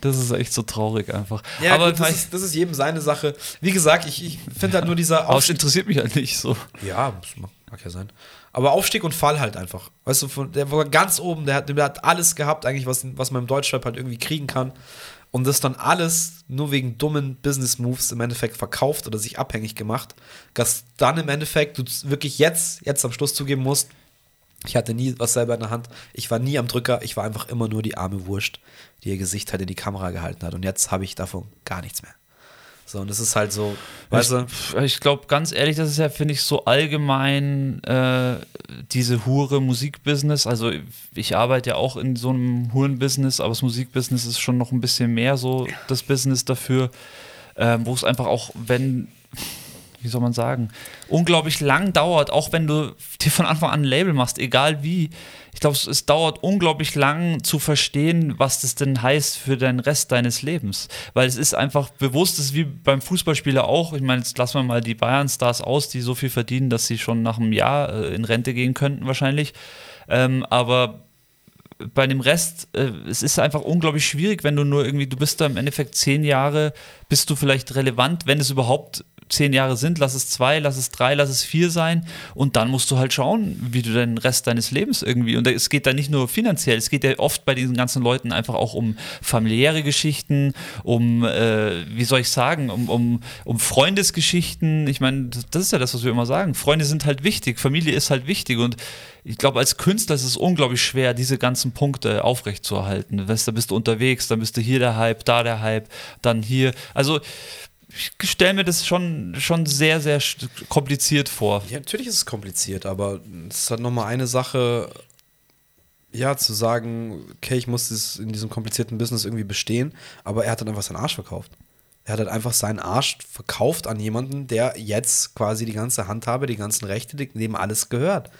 Das ist echt so traurig einfach. Ja, aber gut, das, ist, das ist jedem seine Sache. Wie gesagt, ich, ich finde halt nur dieser aber es interessiert mich halt nicht so. Ja, mag ja sein. Aber Aufstieg und Fall halt einfach. Weißt du, von, der war ganz oben, der hat, der hat alles gehabt, eigentlich, was, was man im Deutschrap halt irgendwie kriegen kann. Und das dann alles nur wegen dummen Business-Moves im Endeffekt verkauft oder sich abhängig gemacht. Dass dann im Endeffekt du wirklich jetzt, jetzt am Schluss zugeben musst, ich hatte nie was selber in der Hand. Ich war nie am Drücker. Ich war einfach immer nur die arme Wurst, die ihr Gesicht halt in die Kamera gehalten hat. Und jetzt habe ich davon gar nichts mehr. So, und das ist halt so, weißt du? Ich, ich glaube, ganz ehrlich, das ist ja, finde ich, so allgemein äh, diese hure Musikbusiness. Also ich arbeite ja auch in so einem Huren-Business, aber das Musikbusiness ist schon noch ein bisschen mehr so das Business dafür, ähm, wo es einfach auch, wenn, wie soll man sagen, unglaublich lang dauert, auch wenn du dir von Anfang an ein Label machst, egal wie. Ich glaube, es, dauert unglaublich lang zu verstehen, was das denn heißt für den Rest deines Lebens. Weil es ist einfach bewusst, es ist wie beim Fußballspieler auch. Ich meine, jetzt lassen wir mal die Bayern-Stars aus, die so viel verdienen, dass sie schon nach einem Jahr äh, in Rente gehen könnten, wahrscheinlich. Ähm, aber bei dem Rest, äh, es ist einfach unglaublich schwierig, wenn du nur irgendwie, du bist da im Endeffekt zehn Jahre, bist du vielleicht relevant, wenn es überhaupt zehn Jahre sind, lass es zwei, lass es drei, lass es vier sein und dann musst du halt schauen, wie du den Rest deines Lebens irgendwie, und es geht da nicht nur finanziell, es geht ja oft bei diesen ganzen Leuten einfach auch um familiäre Geschichten, um, äh, wie soll ich sagen, um, um, um Freundesgeschichten, ich meine, das- ist ja das, was wir immer sagen, Freunde sind halt wichtig, Familie ist halt wichtig und ich glaube, als Künstler ist es unglaublich schwer, diese ganzen Punkte aufrechtzuerhalten. Weißt, da bist du unterwegs, dann bist du hier der Hype, da der Hype, dann hier. Also ich stelle mir das schon, schon sehr, sehr kompliziert vor. Ja, natürlich ist es kompliziert, aber es ist halt nochmal eine Sache, ja, zu sagen, okay, ich muss das in diesem komplizierten Business irgendwie bestehen, aber er hat dann einfach seinen Arsch verkauft. Er hat halt einfach seinen Arsch verkauft an jemanden, der jetzt quasi die ganze Handhabe, die ganzen Rechte, dem alles gehört.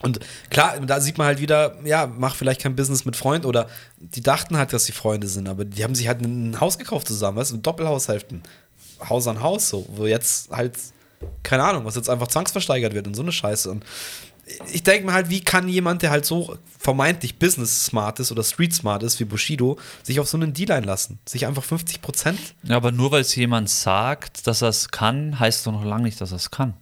Und klar, da sieht man halt wieder, ja, mach vielleicht kein Business mit Freund oder die dachten halt, dass sie Freunde sind, aber die haben sich halt ein Haus gekauft zusammen, weißt du, Doppelhaushälften. Haus an Haus, so, wo jetzt halt, keine Ahnung, was jetzt einfach zwangsversteigert wird und so eine Scheiße. Und ich denke mir halt, wie kann jemand, der halt so vermeintlich business smart ist oder street smart ist wie Bushido, sich auf so einen Deal einlassen? Sich einfach 50 Prozent Ja, aber nur weil es jemand sagt, dass er es kann, heißt doch noch lange nicht, dass er es kann.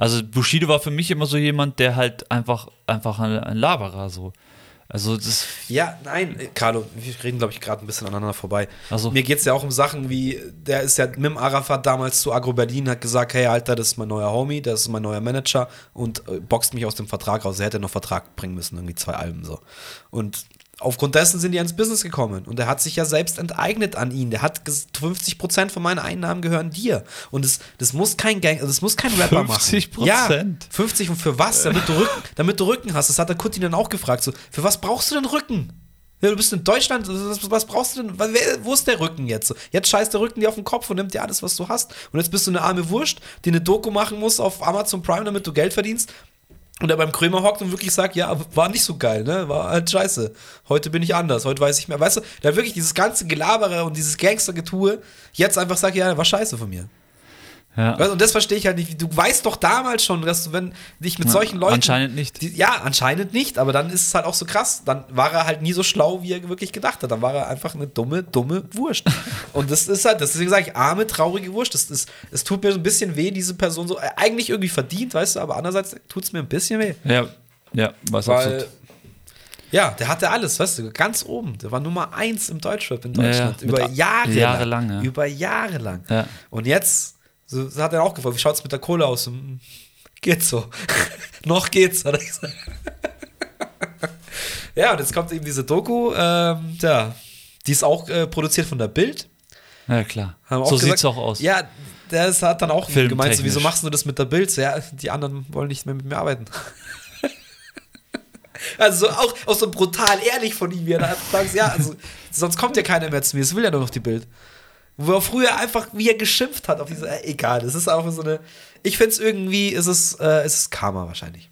Also Bushido war für mich immer so jemand, der halt einfach, einfach ein, ein Laberer so. Also das Ja, nein, Carlo, wir reden, glaube ich, gerade ein bisschen aneinander vorbei. Ach so. Mir geht es ja auch um Sachen wie, der ist ja mit dem Arafat damals zu Agro Berlin, hat gesagt, hey Alter, das ist mein neuer Homie, das ist mein neuer Manager und äh, boxt mich aus dem Vertrag raus. Er hätte noch Vertrag bringen müssen, irgendwie zwei Alben so. Und aufgrund dessen sind die ins Business gekommen. Und er hat sich ja selbst enteignet an ihn. Der hat ges- 50% von meinen Einnahmen gehören dir. Und das, das muss kein Gang, also das muss kein Rapper machen. 50%? Ja, 50 und für was? Damit du Rücken, damit du Rücken hast. Das hat der Kutti dann auch gefragt. So, für was brauchst du denn Rücken? Ja, du bist in Deutschland, was, was brauchst du denn? Wer- Wo ist der Rücken jetzt? Jetzt scheißt der Rücken dir auf den Kopf und nimmt dir alles, was du hast. Und jetzt bist du eine arme Wurst, die eine Doku machen muss auf Amazon Prime, damit du Geld verdienst. Und er beim Krömer hockt und wirklich sagt, ja, war nicht so geil, ne? War halt scheiße. Heute bin ich anders, heute weiß ich mehr. Weißt du, der wirklich dieses ganze Gelabere und dieses Gangstergetue jetzt einfach sagt, ja, war scheiße von mir. Ja. Weißt Und das verstehe ich halt nicht. Du weißt doch damals schon, dass du, wenn dich mit solchen Leuten. anscheinend nicht. Die, ja, anscheinend nicht, aber dann ist es halt auch so krass. Dann war er halt nie so schlau, wie er wirklich gedacht hat. Dann war er einfach eine dumme, dumme Wurst. Und das ist halt, deswegen sage ich, arme, traurige Wurst. Das, ist, es tut mir so ein bisschen weh, diese Person so äh, eigentlich irgendwie verdient, weißt du, aber andererseits tut es mir ein bisschen weh. Ja, ja, was Weil, absolut. ja, der hatte alles, weißt du, ganz oben. Der war Nummer eins im Deutschrap in Ja, ja, Deutschland. mit über Jahre, jahrelang, lang. ja. Über Jahre lang. Ja. Und jetzt, so, so hat er auch gefragt, wie schaut es mit der Kohle aus? Hm, Geht so. Noch geht's, hat er gesagt. ja, und jetzt kommt eben diese Doku, ähm, ja, die ist auch äh, produziert von der Bild. Ja, klar. So auch sieht's gesagt- auch aus. Ja, ist, hat dann auch gemeint, so, wieso machst du das mit der Bild? So, ja, die anderen wollen nicht mehr mit mir arbeiten. also so, auch, auch so brutal ehrlich von ihm, wie er da sagt, ja, also, sonst kommt ja keiner mehr zu mir, es will ja nur noch die Bild. Wo er früher einfach, wie er geschimpft hat auf diese, äh, egal, das ist auch so eine, ich finde es irgendwie, ist es, äh, ist es Karma wahrscheinlich.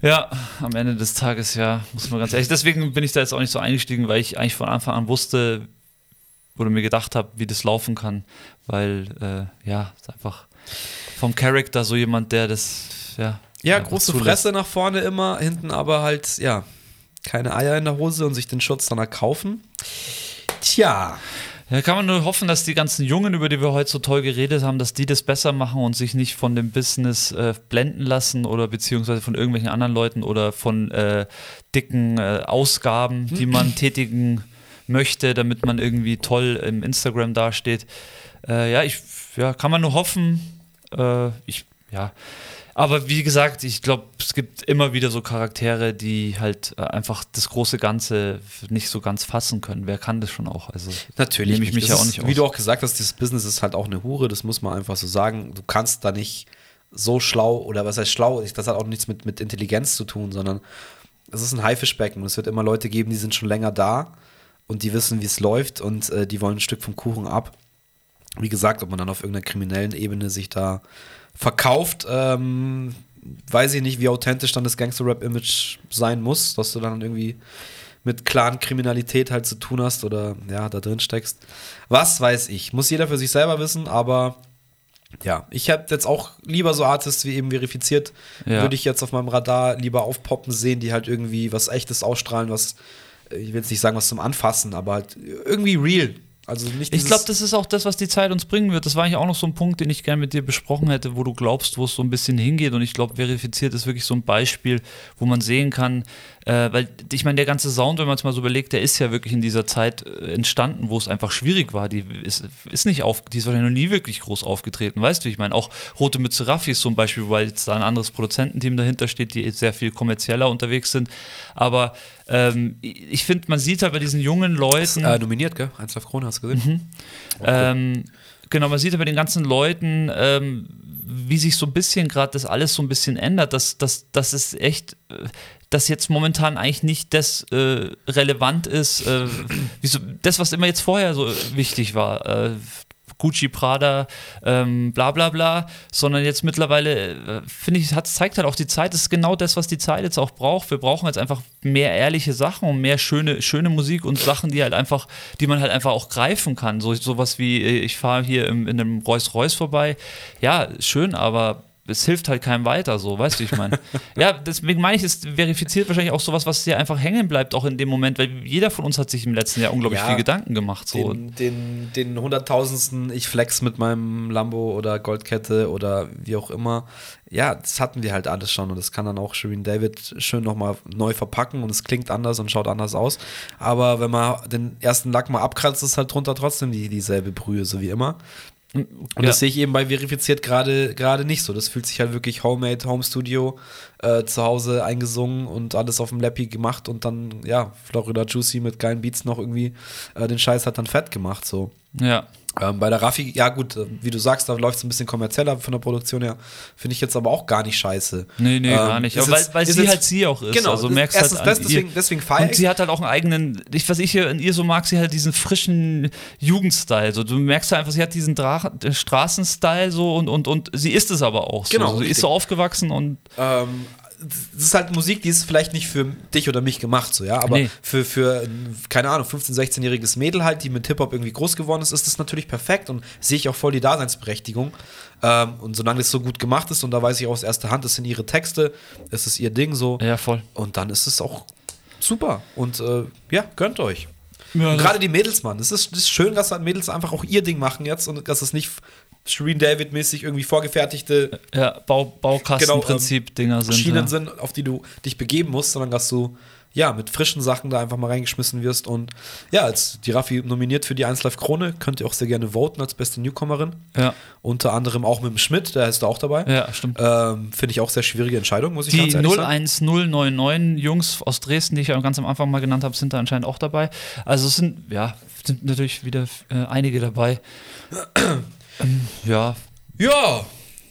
Ja, am Ende des Tages, ja, muss man ganz ehrlich. Deswegen bin ich da jetzt auch nicht so eingestiegen, weil ich eigentlich von Anfang an wusste oder mir gedacht habe, wie das laufen kann. Weil, äh, ja, ist einfach vom Charakter so jemand, der das, ja. Ja, einfach große zulässt. Fresse nach vorne immer, hinten aber halt, ja, keine Eier in der Hose und sich den Schutz dann erkaufen. Tja. Ja, kann man nur hoffen, dass die ganzen Jungen, über die wir heute so toll geredet haben, dass die das besser machen und sich nicht von dem Business äh, blenden lassen oder beziehungsweise von irgendwelchen anderen Leuten oder von äh, dicken äh, Ausgaben, die man tätigen möchte, damit man irgendwie toll im Instagram dasteht. Äh, ja, ich, ja, kann man nur hoffen. Äh, ich, ja. Aber wie gesagt, ich glaube, es gibt immer wieder so Charaktere, die halt äh, einfach das große Ganze nicht so ganz fassen können. Wer kann das schon auch? Also Natürlich. nehme ich mich Das ja auch ist, nicht aus. Wie du auch gesagt hast, dieses Business ist halt auch eine Hure, das muss man einfach so sagen. Du kannst da nicht so schlau, oder was heißt schlau, das hat auch nichts mit, mit Intelligenz zu tun, sondern es ist ein Haifischbecken. Es wird immer Leute geben, die sind schon länger da und die wissen, wie es läuft und äh, die wollen ein Stück vom Kuchen ab. Wie gesagt, ob man dann auf irgendeiner kriminellen Ebene sich da verkauft, ähm, weiß ich nicht, wie authentisch dann das Gangster-Rap-Image sein muss, dass du dann irgendwie mit klaren Kriminalität halt zu tun hast oder ja, da drin steckst. Was weiß ich. Muss jeder für sich selber wissen, aber ja, ich hätte jetzt auch lieber so Artists wie eben verifiziert, Ja. würde ich jetzt auf meinem Radar lieber aufpoppen sehen, die halt irgendwie was echtes ausstrahlen, was, ich will jetzt nicht sagen, was zum Anfassen, aber halt irgendwie real. Also nicht Ich glaube, das ist auch das, was die Zeit uns bringen wird. Das war eigentlich auch noch so ein Punkt, den ich gerne mit dir besprochen hätte, wo du glaubst, wo es so ein bisschen hingeht. Und ich glaube, verifiziert ist wirklich so ein Beispiel, wo man sehen kann, äh, weil ich meine, der ganze Sound, wenn man es mal so überlegt, der ist ja wirklich in dieser Zeit äh, entstanden, wo es einfach schwierig war. Die ist, ist nicht auf, die ist wahrscheinlich noch nie wirklich groß aufgetreten, weißt du? Ich meine, auch Rote Mütze Raffi ist so ein Beispiel, weil jetzt da ein anderes Produzententeam dahinter steht, die sehr viel kommerzieller unterwegs sind. Aber ähm, ich finde, man sieht halt bei diesen jungen Leuten. äh, nominiert, gell? 1 auf Krone, hast du gesehen? Ähm, genau, man sieht ja bei den ganzen Leuten, ähm, wie sich so ein bisschen gerade das alles so ein bisschen ändert, dass, dass, dass es echt, äh, dass jetzt momentan eigentlich nicht das äh, relevant ist, äh, so, das, was immer jetzt vorher so wichtig war. Äh, Gucci, Prada, ähm, bla bla bla, sondern jetzt mittlerweile, äh, finde ich, hat, zeigt halt auch die Zeit, ist genau das, was die Zeit jetzt auch braucht. Wir brauchen jetzt einfach mehr ehrliche Sachen und mehr schöne, schöne Musik und Sachen, die halt einfach, die man halt einfach auch greifen kann. So sowas wie, äh, ich fahre hier im, in einem Rolls-Royce vorbei. Ja, schön, aber es hilft halt keinem weiter, so, weißt du, ich meine. ja, deswegen meine ich, es verifiziert wahrscheinlich auch sowas, was dir einfach hängen bleibt, auch in dem Moment, weil jeder von uns hat sich im letzten Jahr unglaublich Ja, viel Gedanken gemacht. So. Den, den, den hunderttausendsten ich flex mit meinem Lambo oder Goldkette oder wie auch immer. Ja, das hatten wir halt alles schon und das kann dann auch Shirin David schön nochmal neu verpacken und es klingt anders und schaut anders aus. Aber wenn man den ersten Lack mal abkratzt, ist halt drunter trotzdem die, dieselbe Brühe, so wie immer. Und Ja. das sehe ich eben bei verifiziert gerade gerade nicht so. Das fühlt sich halt wirklich homemade, Home Studio, äh, zu Hause eingesungen und alles auf dem Lappy gemacht und dann, ja, Florida Juicy mit geilen Beats noch irgendwie äh, den Scheiß hat dann fett gemacht, so. Ja. Ähm, bei der Raffi, ja gut, äh, wie du sagst, da läuft es ein bisschen kommerzieller von der Produktion her. Finde ich jetzt aber auch gar nicht scheiße. Nee, nee, Ähm, gar nicht. Aber weil, weil sie jetzt- halt sie auch ist. Genau, also merkst erstens halt an deswegen- ihr. deswegen Und sie hat halt auch einen eigenen, ich, was ich hier in ihr so mag, sie hat diesen frischen Jugendstyle. So, du merkst halt einfach, sie hat diesen Dra äh, Straßenstyle so und, und, und sie ist es aber auch so. Genau, so. Sie ist so aufgewachsen und Ähm, das ist halt Musik, die ist vielleicht nicht für dich oder mich gemacht, so, ja, aber Nee. für, für, ein, keine Ahnung, 15-, 16-jähriges Mädel halt, die mit Hip-Hop irgendwie groß geworden ist, ist das natürlich perfekt und sehe ich auch voll die Daseinsberechtigung. Ähm, und solange das so gut gemacht ist und da weiß ich auch aus erster Hand, das sind ihre Texte, es ist ihr Ding so. Ja, voll. Und dann ist es auch super. Und äh, ja, gönnt euch. Ja, und gerade die Mädels, Mann. Es ist, es ist schön, dass Mädels einfach auch ihr Ding machen jetzt und dass es nicht Shireen David-mäßig irgendwie vorgefertigte Ja, Bau, Baukastenprinzip-Dinger sind. Schienen ja. sind, auf die du dich begeben musst, sondern dass du ja mit frischen Sachen da einfach mal reingeschmissen wirst. Und ja, als die Raffi nominiert für die 1 Live Krone, könnt ihr auch sehr gerne voten als beste Newcomerin. Ja. Unter anderem auch mit dem Schmidt, der ist da auch dabei. Ja, stimmt. Ähm, Finde ich auch sehr schwierige Entscheidung, muss ich Die ganz ehrlich sagen. 01099 Jungs aus Dresden, die ich ja ganz am Anfang mal genannt habe, sind da anscheinend auch dabei. Also es sind, ja, sind natürlich wieder äh, einige dabei. ja, Ja,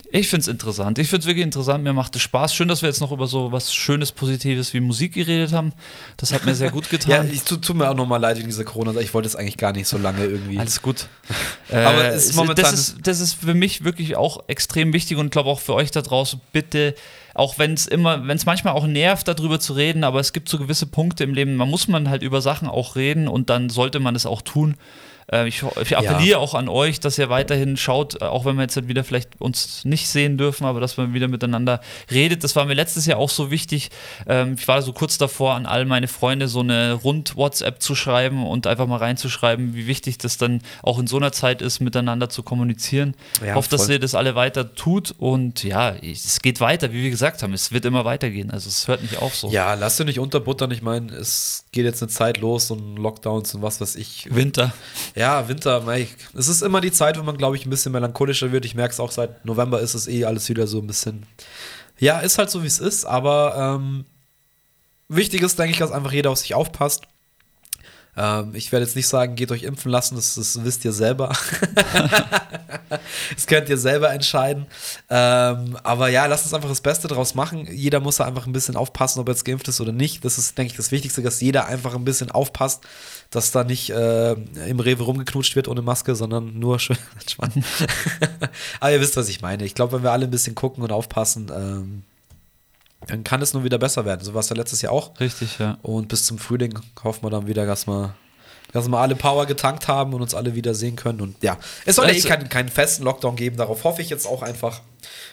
ich finde es interessant. Ich finde es wirklich interessant. Mir macht es Spaß. Schön, dass wir jetzt noch über so was Schönes, Positives wie Musik geredet haben. Das hat mir sehr gut ja getan. ich tut, tut mir auch nochmal leid wegen dieser Corona. Ich wollte es eigentlich gar nicht so lange irgendwie. Alles gut. Aber Äh, ist momentan- das, ist, das ist für mich wirklich auch extrem wichtig und ich glaube auch für euch da draußen, bitte, auch wenn es immer, wenn es manchmal auch nervt, darüber zu reden, aber es gibt so gewisse Punkte im Leben, man muss man halt über Sachen auch reden und dann sollte man es auch tun. Äh, Ich, ich appelliere auch an euch, dass ihr weiterhin schaut, äh, auch wenn wir jetzt halt wieder vielleicht uns nicht sehen dürfen, aber dass man wieder miteinander redet. Das war mir letztes Jahr auch so wichtig. Ähm, Ich war so kurz davor, an all meine Freunde so eine Rund-WhatsApp zu schreiben und einfach mal reinzuschreiben, wie wichtig das dann auch in so einer Zeit ist, miteinander zu kommunizieren. Ja, ich hoffe, dass ihr das alle weiter tut und ja, es geht weiter, wie wir gesagt haben, es wird immer weitergehen. Also es hört nicht auf so. Ja, lass dir nicht unterbuttern. Ich meine, es geht jetzt eine Zeit los und Lockdowns und was weiß ich. Winter. Ja, Winter, mei, es ist immer die Zeit, wo man, glaube ich, ein bisschen melancholischer wird. Ich merke es auch seit November ist es eh alles wieder so ein bisschen. Ja, ist halt so, wie es ist, aber ähm, wichtig ist, denke ich, dass einfach jeder auf sich aufpasst. Ähm, ich werde jetzt nicht sagen, geht euch impfen lassen, das, das wisst ihr selber. das könnt ihr selber entscheiden. Ähm, aber ja, lasst uns einfach das Beste draus machen. Jeder muss da einfach ein bisschen aufpassen, ob er jetzt geimpft ist oder nicht. Das ist, denke ich, das Wichtigste, dass jeder einfach ein bisschen aufpasst, dass da nicht äh, im Rewe rumgeknutscht wird ohne Maske, sondern nur schön entspannt. aber ihr wisst, was ich meine. Ich glaube, wenn wir alle ein bisschen gucken und aufpassen, ähm, dann kann es nur wieder besser werden. So war es ja letztes Jahr auch. Richtig, ja. Und bis zum Frühling hoffen wir dann wieder, dass wir, dass wir alle Power getankt haben und uns alle wieder sehen können. Und ja, es soll ja eh Also- keinen, keinen festen Lockdown geben. Darauf hoffe ich jetzt auch einfach.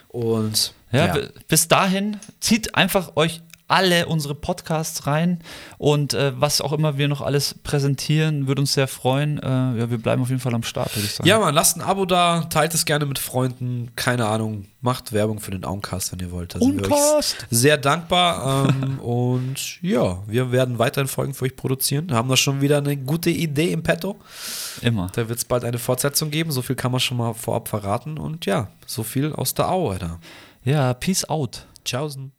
Und Ja, ja, bis dahin zieht einfach euch alle unsere Podcasts rein und äh, was auch immer wir noch alles präsentieren, würde uns sehr freuen. Äh, ja, wir bleiben auf jeden Fall am Start, würde ich sagen. ja, man, lasst ein Abo da, teilt es gerne mit Freunden. Keine Ahnung, macht Werbung für den Auncast, wenn ihr wollt. Da Uncast. sehr dankbar. ähm, und ja, wir werden weiterhin Folgen für euch produzieren. Haben da schon wieder eine gute Idee im Petto. Immer. Da wird es bald eine Fortsetzung geben. So viel kann man schon mal vorab verraten. Und ja, so viel aus der Au, Alter. Ja, peace out. Tschaußen.